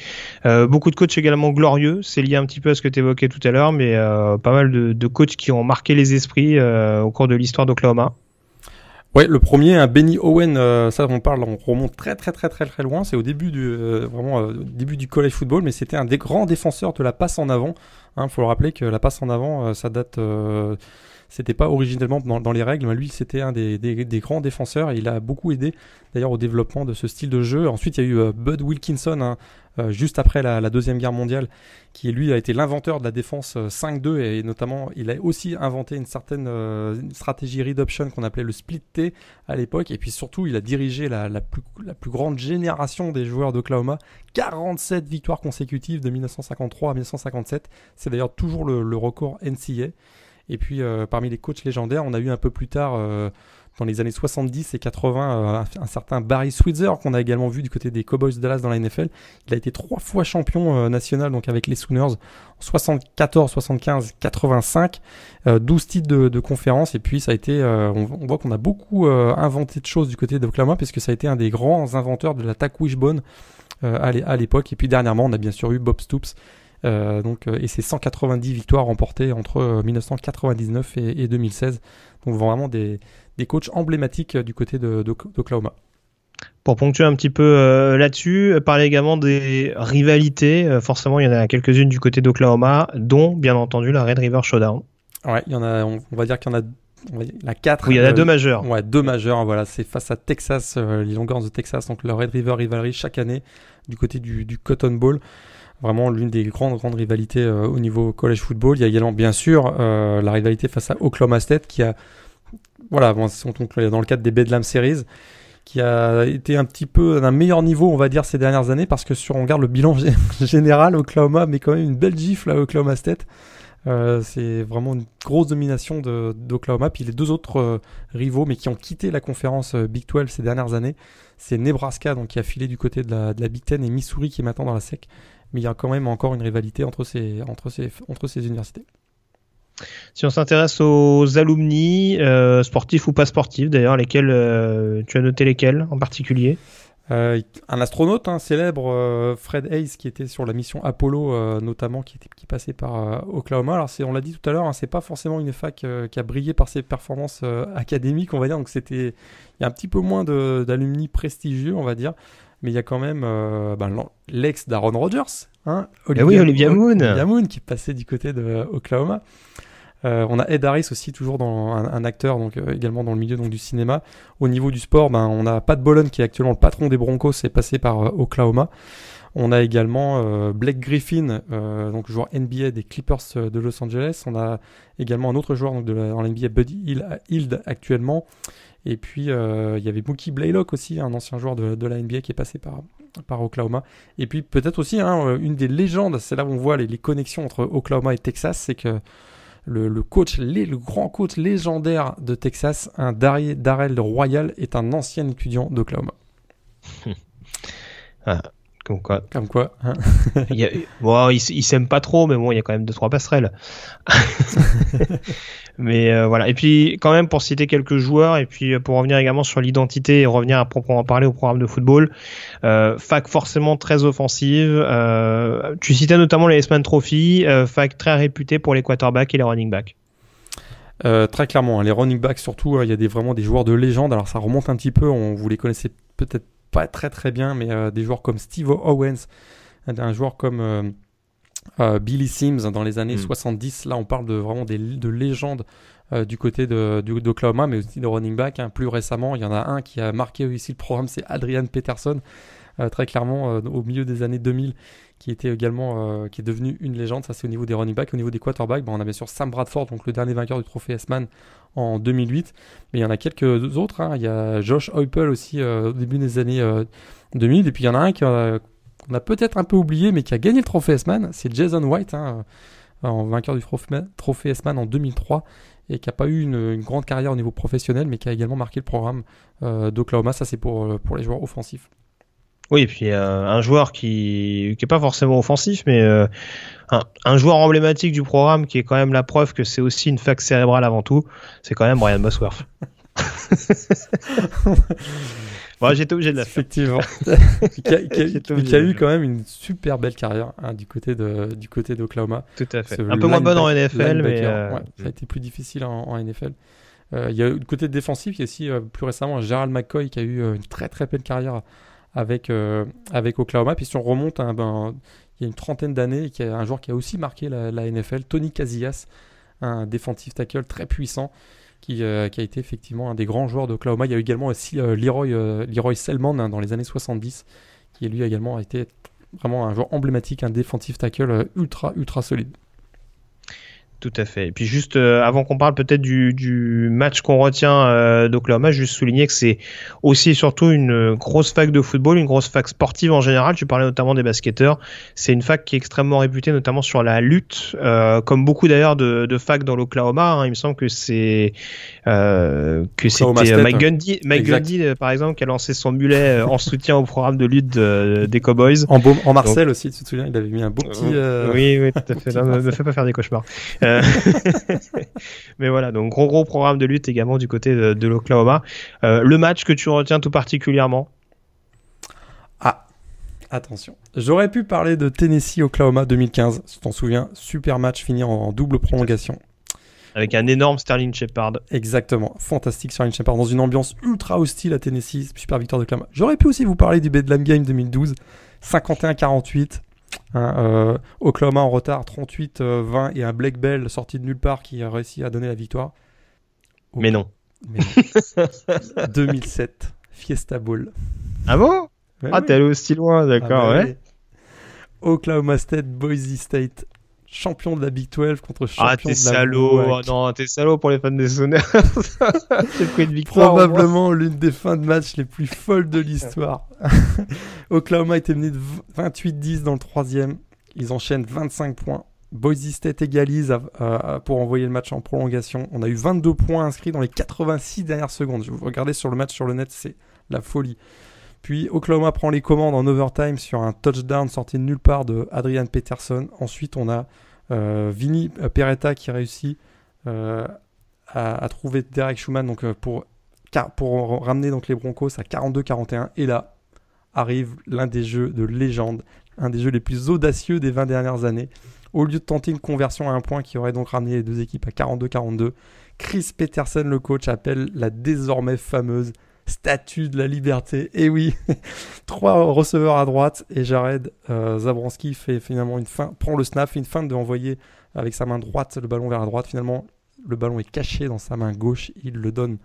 beaucoup de coachs également glorieux. C'est lié un petit peu à ce que tu évoquais tout à l'heure, mais pas mal de, de, coachs qui ont marqué les esprits au cours de l'histoire d'Oklahoma. Ouais, le premier, un Benny Owen, ça on parle, on remonte très très très très très loin. C'est au début du vraiment début du college football, mais c'était un des grands défenseurs de la passe en avant. Il hein, faut le rappeler que la passe en avant, euh, ça date euh, c'était pas originellement dans, les règles, mais lui c'était un des, grands défenseurs et il a beaucoup aidé d'ailleurs au développement de ce style de jeu. Ensuite il y a eu euh, Bud Wilkinson hein, juste après la, deuxième guerre mondiale qui lui a été l'inventeur de la défense 5-2 et notamment il a aussi inventé une certaine stratégie read option qu'on appelait le split T à l'époque. Et puis surtout il a dirigé la, plus, la plus grande génération des joueurs d'Oklahoma. 47 victoires consécutives de 1953 à 1957 c'est d'ailleurs toujours le, le record NCA et puis euh, parmi les coachs légendaires, on a eu un peu plus tard, euh, dans les années 70 et 80, euh, un, certain Barry Switzer qu'on a également vu du côté des Cowboys Dallas dans la NFL. Il a été trois fois champion national donc avec les Sooners en 74, 75, 85, 12 titres de, de, conférence. Et puis ça a été, on, voit qu'on a beaucoup inventé de choses du côté d'Oklahoma puisque ça a été un des grands inventeurs de l'attaque wishbone à l'époque. Et puis dernièrement, on a bien sûr eu Bob Stoops euh, donc, euh, et c'est 190 victoires remportées entre 1999 euh, et, 2016. Donc vraiment des, des coachs emblématiques du côté d'Oklahoma. pour ponctuer un petit peu euh, là-dessus, parler également des rivalités. Euh, forcément, il y en a quelques-unes du côté d'Oklahoma, dont bien entendu la Red River Showdown. Ouais, il y en a. On, va dire qu'il y en a. la quatre. Oui, il y en a deux majeurs. Ouais, deux majeurs. Voilà, c'est face à Texas, les Longhorns de Texas, donc le Red River Rivalry chaque année du côté du, du Cotton Bowl vraiment l'une des grandes grandes rivalités au niveau college football. Il y a également bien sûr la rivalité face à Oklahoma State qui a voilà, dans le cadre des Bedlam Series, qui a été un petit peu d'un meilleur niveau, on va dire, ces dernières années, parce que si on regarde le bilan général, Oklahoma met quand même une belle gifle à Oklahoma State. Euh, c'est vraiment une grosse domination d'Oklahoma. Puis les deux autres euh, rivaux, mais qui ont quitté la conférence euh, Big 12 ces dernières années, c'est Nebraska, donc qui a filé du côté de la, Big Ten, et Missouri qui est maintenant dans la SEC. Mais il y a quand même encore une rivalité entre ces, entre ces, entre ces universités. Si on s'intéresse aux alumni, sportifs ou pas sportifs d'ailleurs, lesquels tu as noté lesquels en particulier? Euh, un astronaute hein, célèbre, Fred Hayes, qui était sur la mission Apollo, notamment, qui, était, qui passait par Oklahoma. Alors, on l'a dit tout à l'heure, hein, c'est pas forcément une fac qui a brillé par ses performances académiques, on va dire. Donc, c'était, il y a un petit peu moins d'alumni prestigieux, on va dire. Mais il y a quand même ben, l'ex d'Aaron Rodgers, hein, Olivia, oui, Olivia Moon. Olivia Moon, qui passait du côté de Oklahoma. Euh, on a Ed Harris aussi, toujours dans un, acteur, donc euh, également dans le milieu donc, du cinéma. Au niveau du sport, ben, on a Pat Bolon qui est actuellement le patron des Broncos, c'est passé par euh, Oklahoma. On a également Blake Griffin, donc joueur NBA des Clippers de Los Angeles. On a également un autre joueur donc, de la, dans l'NBA, Buddy Hield actuellement. Et puis il y avait Mookie Blaylock aussi, un ancien joueur de, la NBA qui est passé par, par Oklahoma. Et puis peut-être aussi hein, une des légendes, c'est là où on voit les, les connexions entre Oklahoma et Texas, c'est que le, coach, le grand coach légendaire de Texas, un Darrell Royal, est un ancien étudiant d'Oklahoma. ah, comme quoi. Comme quoi. Hein. il, bon, il, s'aime pas trop, mais bon, il y a quand même deux trois passerelles. mais euh, voilà. Et puis quand même pour citer quelques joueurs et puis euh, pour revenir également sur l'identité et revenir à proprement parler au programme de football, euh, fac forcément très offensive. tu citais notamment les S-Man Trophy, fac très réputé pour les quarterbacks et les running backs. très clairement, hein, les running backs surtout, il y a des, vraiment des joueurs de légende. Alors ça remonte un petit peu, on vous les connaissez peut-être pas très très bien, mais euh, des joueurs comme Steve Owens, un joueur comme euh, euh, Billy Sims dans les années 70. Hmm. Là, on parle de vraiment des, de légendes du côté de, d'Oklahoma, mais aussi de running back. Hein. Plus récemment, il y en a un qui a marqué ici le programme, c'est Adrian Peterson, très clairement au milieu des années 2000, qui était également qui est devenu une légende. Ça, c'est au niveau des running backs. Au niveau des quarterbacks, ben, on a bien sûr Sam Bradford, donc le dernier vainqueur du trophée S-Man en 2008. Mais il y en a quelques autres. Hein. Il y a Josh Heupel aussi euh, au début des années 2000. Euh, Et puis il y en a un qu'on a peut-être un peu oublié, mais qui a gagné le trophée S-Man. C'est Jason White, hein, euh, en vainqueur du trophée S-Man en 2003 et qui n'a pas eu une, grande carrière au niveau professionnel, mais qui a également marqué le programme d'Oklahoma. Ça, c'est pour, pour les joueurs offensifs. Oui, et puis un joueur qui n'est pas forcément offensif, mais un, joueur emblématique du programme qui est quand même la preuve que c'est aussi une fac cérébrale avant tout, c'est quand même Brian Bosworth. bon, j'étais obligé de la Effectivement. qui, a, eu quand même une super belle carrière hein, du côté de du côté d'Oklahoma. Tout à fait. Un peu moins bonne en NFL, mais euh, ça a été plus difficile en, NFL. Euh, il y a eu le côté défensif, il y a aussi euh, plus récemment Gerald McCoy qui a eu une très très belle carrière avec, avec Oklahoma. Puis si on remonte, ben, il y a une trentaine d'années, qui un joueur qui a aussi marqué la, NFL, Tony Casillas, un défensif tackle très puissant. Qui, euh, qui, a été effectivement un des grands joueurs d'Oklahoma. Il y a également aussi euh, Leroy, euh, Leroy Selman hein, dans les années 70, qui lui également a été vraiment un joueur emblématique, un défensif tackle ultra ultra solide. Tout à fait. Et puis juste euh, avant qu'on parle peut-être du, du, match qu'on retient euh, d'Oklahoma, juste souligner que c'est aussi et surtout une grosse fac de football, une grosse fac sportive en général. Tu parlais notamment des basketteurs. C'est une fac qui est extrêmement réputée, notamment sur la lutte, euh, comme beaucoup d'ailleurs de, de facs dans l'Oklahoma. Hein. Il me semble que c'est euh, que c'était Mike Gundy, Mike Gundy par exemple, qui a lancé son mulet en soutien au programme de lutte des Cowboys. En, en Marcel aussi, tu te souviens, il avait mis un beau petit. oui, oui, tout à fait. ne me fais pas faire des cauchemars. Euh, mais voilà, donc gros gros programme de lutte également du côté de, l'Oklahoma. Euh, le match que tu retiens tout particulièrement? Ah, attention. J'aurais pu parler de Tennessee-Oklahoma 2015, si t'en souviens. Super match fini en, double prolongation. Avec un énorme Sterling Shepard. Exactement, fantastique Sterling Shepard dans une ambiance ultra hostile à Tennessee, super victoire de Clama. J'aurais pu aussi vous parler du Bedlam Game 2012, 51-48. Hein, euh, Oklahoma en retard 38-20 et un Black Bell sorti de nulle part qui a réussi à donner la victoire. Mais non. Mais non. 2007, Fiesta Bowl. Ah bon? Ah, t'es allé aussi loin, d'accord, Ah bah ouais. oui. Oklahoma State, Boise State, champion de la Big 12 contre champion Ah, de la salaud. Oh, non, t'es salaud pour les fans des moins. Probablement l'une des fins de match les plus folles de l'histoire. Oklahoma était mené de 28-10 dans le troisième. Ils enchaînent 25 points. Boise State égalise à- à- pour envoyer le match en prolongation. On a eu 22 points inscrits dans les 86 dernières secondes. Je vous regardez sur le match sur le net, c'est la folie. Puis Oklahoma prend les commandes en overtime sur un touchdown sorti de nulle part de Adrian Peterson. Ensuite, on a euh, Vinny Peretta qui réussit euh, à, trouver Derek Schumann euh, pour ramener donc, les Broncos à 42-41. Et là arrive l'un des jeux de légende, un des jeux les plus audacieux des 20 dernières années. Au lieu de tenter une conversion à un point qui aurait donc ramené les deux équipes à 42-42, Chris Peterson, le coach, appelle la désormais fameuse statue de la liberté. Et oui, trois receveurs à droite et Jared euh, Zabranski fait finalement une fin, prend le snap, fait une feinte de envoyer avec sa main droite le ballon vers la droite. Finalement, le ballon est caché dans sa main gauche. Il le donne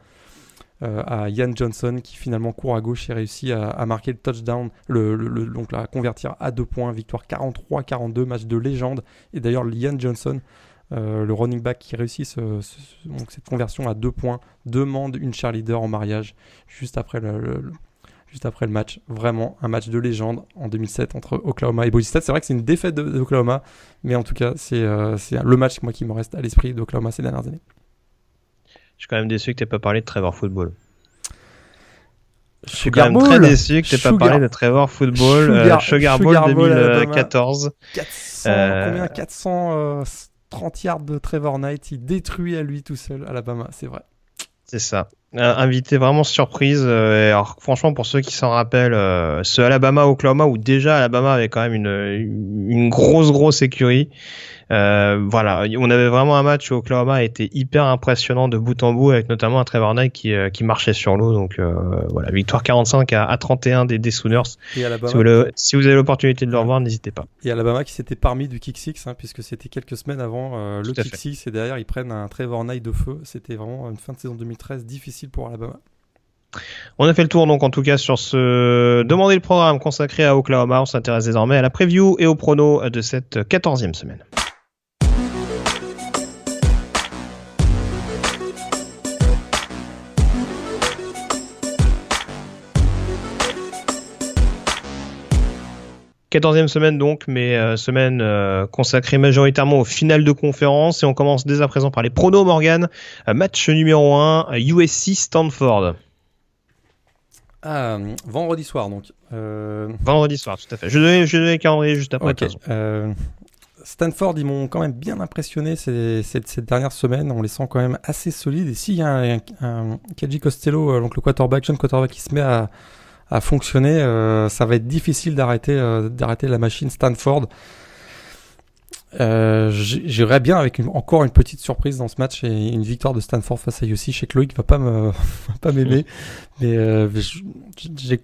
euh, à Ian Johnson qui finalement court à gauche et réussit à, marquer le touchdown, le- donc la convertir à deux points. Victoire 43-42, match de légende. Et d'ailleurs, Ian Johnson, euh, le running back qui réussit ce- ce- donc cette conversion à deux points, demande une cheerleader en mariage juste après le, le- le- juste après le match. Vraiment un match de légende en 2007 entre Oklahoma et Boise State. C'est vrai que c'est une défaite d'Oklahoma, mais en tout cas, c'est euh, c'est le match moi, qui me reste à l'esprit d'Oklahoma ces dernières années. Je suis quand même déçu que t'aies pas parlé de Trevor Football. Je suis Sugar quand même très déçu que t'aies pas Sugar- parlé de Trevor Football. euh, Sugar- Sugar Bowl Sugar Bowl, Alabama. 2014. 400, Euh, combien 430 yards de Trevor Knight. Il détruit à lui tout seul Alabama, c'est vrai. C'est ça. Euh, invité vraiment surprise. euh, et alors, franchement, pour ceux qui s'en rappellent, euh, ce Alabama-Oklahoma, où déjà Alabama avait quand même une, une grosse, grosse écurie. Euh, voilà, on avait vraiment un match où Oklahoma été hyper impressionnant de bout en bout, avec notamment un Trevor Knight qui, qui marchait sur l'eau. Donc voilà, victoire 45 à, à 31 des, des Sooners. Et Alabama, Si vous, le- si vous avez l'opportunité de le revoir, n'hésitez pas. et Alabama qui s'était parmi du kick six, hein, puisque c'était quelques semaines avant le kick six, et derrière ils prennent un Trevor Knight de feu. C'était vraiment une fin de saison 2013 difficile pour. On a fait le tour donc en tout cas sur ce demander le programme consacré à Oklahoma. On s'intéresse désormais à la preview et au prono de cette 14e semaine. Quatorzième semaine donc, mais euh, semaine euh, consacrée majoritairement aux finales de conférence et on commence dès à présent par les pronos Morgan. Euh, match numéro 1, USC Stanford. Ah, vendredi soir donc. Vendredi soir, tout à fait. Je vais vais les calendrier juste après. Stanford, ils m'ont quand même bien impressionné ces, ces, ces dernières semaines. On les sent quand même assez solides. Et s'il y a un, un, un Kaji Costello, donc le quarterback, jeune quarterback qui se met à, à fonctionner, euh, ça va être difficile d'arrêter euh, d'arrêter la machine Stanford. Euh, j- J'irais bien avec une- encore une petite surprise dans ce match et une victoire de Stanford face à UC. Je sais que Loïc va pas me pas m'aimer, mais euh, je,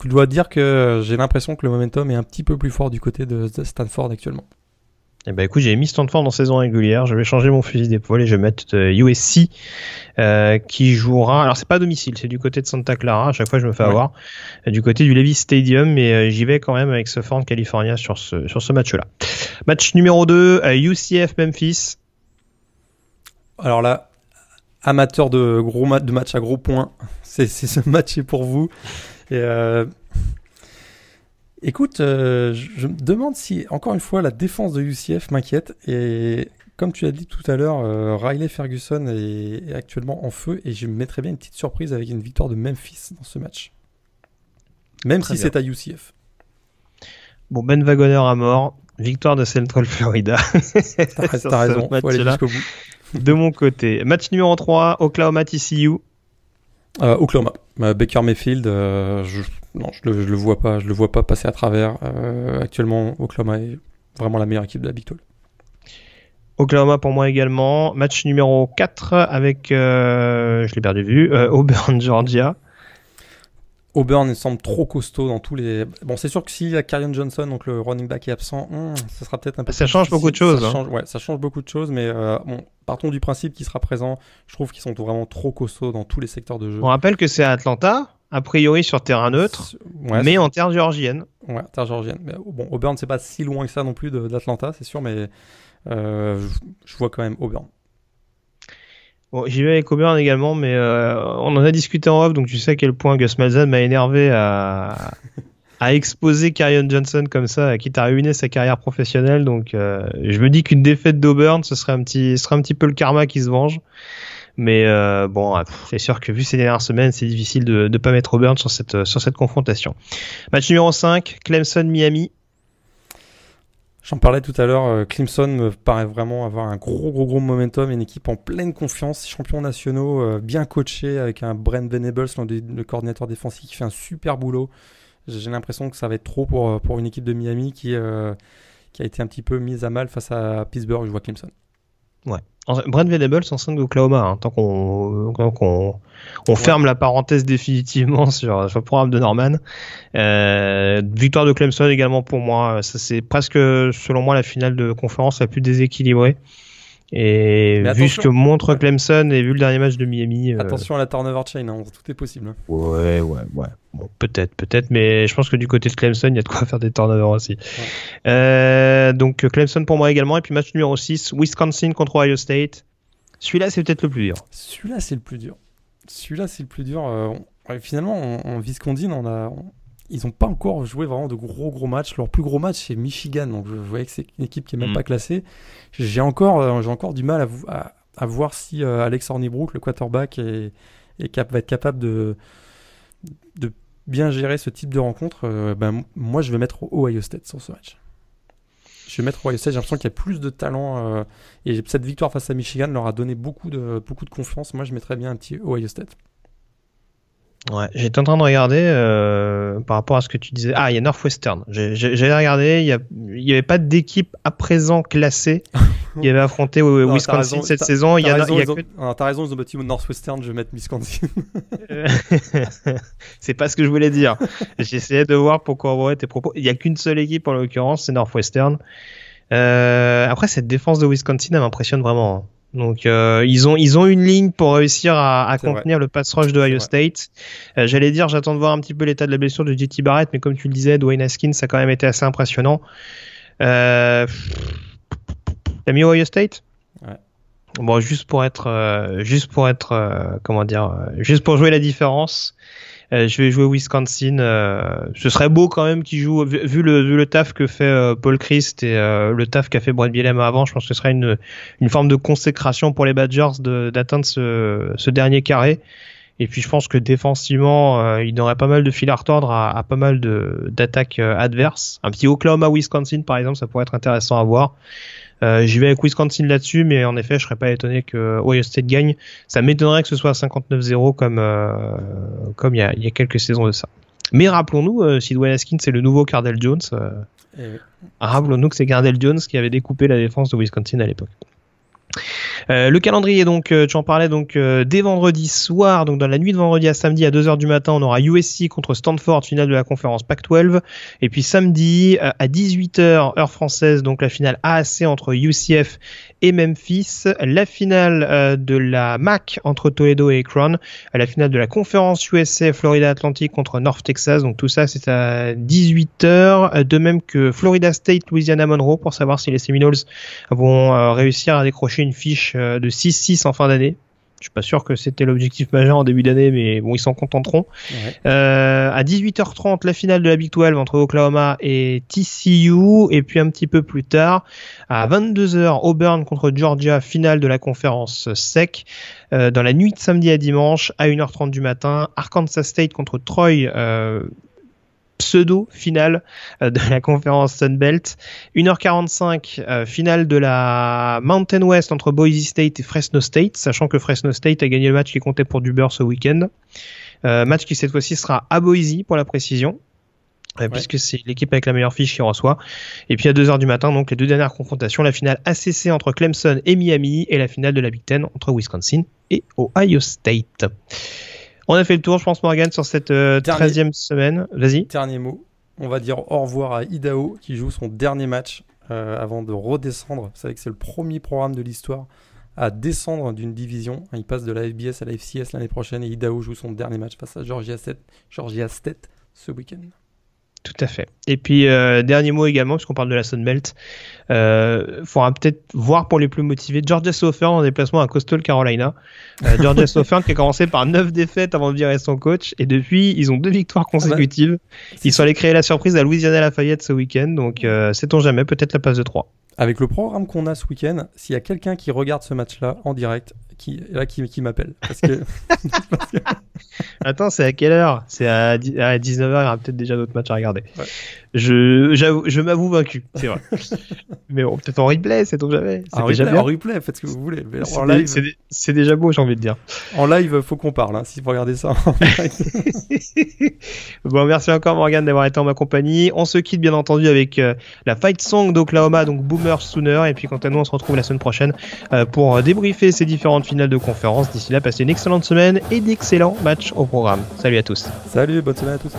dois dire que j'ai l'impression que le momentum est un petit peu plus fort du côté de Stanford actuellement. Eh ben écoute, j'ai mis Stanford en saison régulière. Je vais changer mon fusil d'épaule et je vais mettre euh, USC euh, qui jouera. Alors c'est pas à domicile, c'est du côté de Santa Clara. À chaque fois, je me fais avoir Euh, du côté du Levis Stadium, mais euh, j'y vais quand même avec ce Ford California sur ce sur ce match-là. Match numéro 2, euh, UCF Memphis. Alors là, amateur de gros de match à gros points, c'est c'est ce match est pour vous. Et euh, écoute, euh, je, me demande si encore une fois la défense de UCF m'inquiète et comme tu as dit tout à l'heure, euh, Riley Ferguson est, est actuellement en feu et je me mettrais bien une petite surprise avec une victoire de Memphis dans ce match. Même Très si c'est à UCF. Bon, Ben Wagoner à mort. Victoire de Central Florida. T'as raison, faut aller match-là. jusqu'au bout. de mon côté. Match numéro 3, Oklahoma TCU. Euh, Oklahoma, Euh, Baker Mayfield, je, non, je le, je le vois pas, je le vois pas passer à travers. Euh, actuellement, Oklahoma est vraiment la meilleure équipe de la Big 12. Oklahoma pour moi également. Match numéro 4 avec, je l'ai perdu vu, Auburn, Georgia. Auburn il semble trop costaud dans tous les. Bon, c'est sûr que si la Karion Johnson, donc le running back, est absent, hmm, ça sera peut-être un peu. Ça change beaucoup de choses. Ça, hein. change, ouais, ça change beaucoup de choses, mais euh, bon, partons du principe qu'il sera présent. Je trouve qu'ils sont vraiment trop costauds dans tous les secteurs de jeu. On rappelle que c'est à Atlanta, a priori sur terrain neutre, mais en terre georgienne. Ouais, terre georgienne. Mais bon, Auburn, c'est pas si loin que ça non plus d'Atlanta, c'est sûr, mais euh, je vois quand même Auburn. Bon, j'y vais avec Auburn également, mais euh, on en a discuté en off, donc tu sais à quel point Gus Malzahn m'a énervé à, à exposer Carrion Johnson comme ça, quitte à ruiner sa carrière professionnelle. Donc, euh, je me dis qu'une défaite d'Auburn, ce serait un petit, ce serait un petit peu le karma qui se venge. Mais euh, bon, c'est sûr que vu ces dernières semaines, c'est difficile de ne pas mettre Auburn sur cette, sur cette confrontation. Match numéro 5, Clemson-Miami. J'en parlais tout à l'heure, euh, Clemson me paraît vraiment avoir un gros gros gros momentum, une équipe en pleine confiance, champions nationaux, euh, bien coachés avec un Brent Venables, le, coordinateur défensif qui fait un super boulot. J'ai l'impression que ça va être trop pour, euh, une équipe de Miami qui a été un petit peu mise à mal face à Pittsburgh, je vois Clemson. Ouais. Brent Venables en 5 d'Oklahoma, hein, tant qu'on on ferme la parenthèse définitivement sur, sur le programme de Norman. Euh, victoire de Clemson également pour moi. Ça c'est presque selon moi la finale de conférence la plus déséquilibrée. Et vu ce que montre Clemson et vu le dernier match de Miami. Euh, attention à la turnover chain, hein, tout est possible. Hein. Ouais, ouais, ouais. Bon, peut-être, peut-être, mais je pense que du côté de Clemson, il y a de quoi faire des turnovers aussi. Euh, donc Clemson pour moi également. Et puis match numéro 6, Wisconsin contre Ohio State. Celui-là, c'est peut-être le plus dur. Celui-là, c'est le plus dur. Celui-là, c'est le plus dur. Euh, finalement, en, Wisconsin, on a, ils n'ont pas encore joué vraiment de gros gros matchs. Leur plus gros match, c'est Michigan. Donc je voyais que c'est une équipe qui est même mm. pas classée. J'ai encore, euh, j'ai encore du mal à, à, voir si euh, Alex Hornibrook, le quarterback, est, va être capable de, de bien gérer ce type de rencontre. ben, moi, je vais mettre Ohio State sur ce match. Je vais mettre Ohio State. J'ai l'impression qu'il y a plus de talent et cette victoire face à Michigan leur a donné beaucoup de, beaucoup de confiance. Moi, je mettrais bien un petit Ohio State. Ouais, j'étais en train de regarder euh, par rapport à ce que tu disais. Ah, il y a Northwestern. J'ai regardé, il n'y avait pas d'équipe à présent classée qui avait affronté Wisconsin cette saison. Il y a, raison, y a que... T'as raison, ils ont battu Northwestern, je vais mettre Wisconsin. c'est pas ce que je voulais dire. J'essayais de voir pourquoi on tes propos. Il n'y a qu'une seule équipe en l'occurrence, c'est Northwestern. Euh, après, cette défense de Wisconsin, elle m'impressionne vraiment. Donc euh, ils ont ils ont une ligne pour réussir à, à contenir le pass rush de Ohio State. Euh, J'allais dire j'attends de voir un petit peu l'état de la blessure de JT Barrett, mais comme tu le disais, Dwayne Haskins ça a quand même été assez impressionnant. Euh... T'as mis Ohio State? Ouais. Bon juste pour être euh, juste pour être euh, comment dire euh, juste pour jouer la différence. Euh, je vais jouer Wisconsin. Euh, ce serait beau quand même qu'il joue, vu le, taf que fait euh, Paul Christ et le taf qu'a fait Brad Bielema avant. Je pense que ce serait une, forme de consécration pour les Badgers d'atteindre ce, dernier carré. Et puis je pense que défensivement, il aurait pas mal de fil à retordre à, à pas mal d'attaques adverses. Un petit Oklahoma-Wisconsin par exemple, ça pourrait être intéressant à voir. Euh, J'y vais avec Wisconsin là-dessus, mais en effet, je serais pas étonné que Ohio State gagne. Ça m'étonnerait que ce soit 59-0 comme euh, comme il y a, y a, quelques saisons de ça. Mais rappelons-nous, euh, si Dwayne Haskins c'est le nouveau Cardell Jones, euh, eh rappelons-nous que c'est Cardell Jones qui avait découpé la défense de Wisconsin à l'époque. Euh, le calendrier, donc, euh, tu en parlais, donc, euh, dès vendredi soir, donc dans la nuit de vendredi à samedi à 2h du matin, on aura USC contre Stanford, finale de la conférence Pac-12. Et puis samedi à 18h, heure française, donc la finale AAC entre UCF et Memphis, la finale de la MAC entre Toledo et Akron, la finale de la conférence USA Florida Atlantic contre North Texas, donc tout ça c'est à 18h, de même que Florida State Louisiana Monroe pour savoir si les Seminoles vont réussir à décrocher une fiche euh, de 6-6 en fin d'année. Je suis pas sûr que c'était l'objectif majeur en début d'année, mais bon, ils s'en contenteront. Euh, à 18h30, la finale de la Big 12 entre Oklahoma et TCU. Et puis un petit peu plus tard, à 22h, Auburn contre Georgia, finale de la conférence SEC. Euh, dans la nuit de samedi à dimanche, à 1h30 du matin, Arkansas State contre Troy. Euh, pseudo-finale euh, de la conférence Sunbelt. 1h45, euh, finale de la Mountain West entre Boise State et Fresno State, sachant que Fresno State a gagné le match qui comptait pour du beurre ce week-end. Euh, match qui cette fois-ci sera à Boise pour la précision. puisque c'est l'équipe avec la meilleure fiche qui reçoit. Et puis à 2h du matin, donc les deux dernières confrontations, la finale ACC entre Clemson et Miami et la finale de la Big Ten entre Wisconsin et Ohio State. On a fait le tour, je pense, Morgan, sur cette 13e euh, semaine. Vas-y. Dernier mot. On va dire au revoir à Idaho qui joue son dernier match euh, avant de redescendre. Vous savez que c'est le premier programme de l'histoire à descendre d'une division. Il passe de la FBS à la FCS l'année prochaine et Idaho joue son dernier match face à Georgia State, Georgia State ce week-end. Tout à fait. Et puis, euh, dernier mot également, puisqu'on parle de la Sunbelt. Il euh, faudra peut-être voir pour les plus motivés Georgia Southern en déplacement à Coastal Carolina. Euh, Georgia Southern qui a commencé par 9 défaites avant de virer son coach. Et depuis, ils ont deux victoires consécutives. Ah bah, ils sont allés créer la surprise à Louisiana Lafayette ce week-end. Donc, sait-on jamais, peut-être la passe de 3. Avec le programme qu'on a ce week-end, s'il y a quelqu'un qui regarde ce match-là en direct, qui, là, qui, qui m'appelle. Parce que... Attends, c'est à quelle heure? C'est à, 19h, il y aura peut-être déjà d'autres matchs à regarder. Je, je m'avoue vaincu, c'est vrai. mais bon, peut-être en replay, c'est donc jamais. En replay, en replay, faites ce que vous voulez. c'est déjà beau, j'ai envie de dire. En live, faut qu'on parle, hein, si vous regardez ça. bon, merci encore Morgan d'avoir été en ma compagnie. On se quitte bien entendu avec euh, la fight song d'Oklahoma, donc Boomer Sooner. Et puis quant à nous, on se retrouve la semaine prochaine euh, pour euh, débriefer ces différentes finales de conférence. D'ici là, passez une excellente semaine et d'excellents matchs au programme. Salut à tous. Salut, bonne semaine à tous.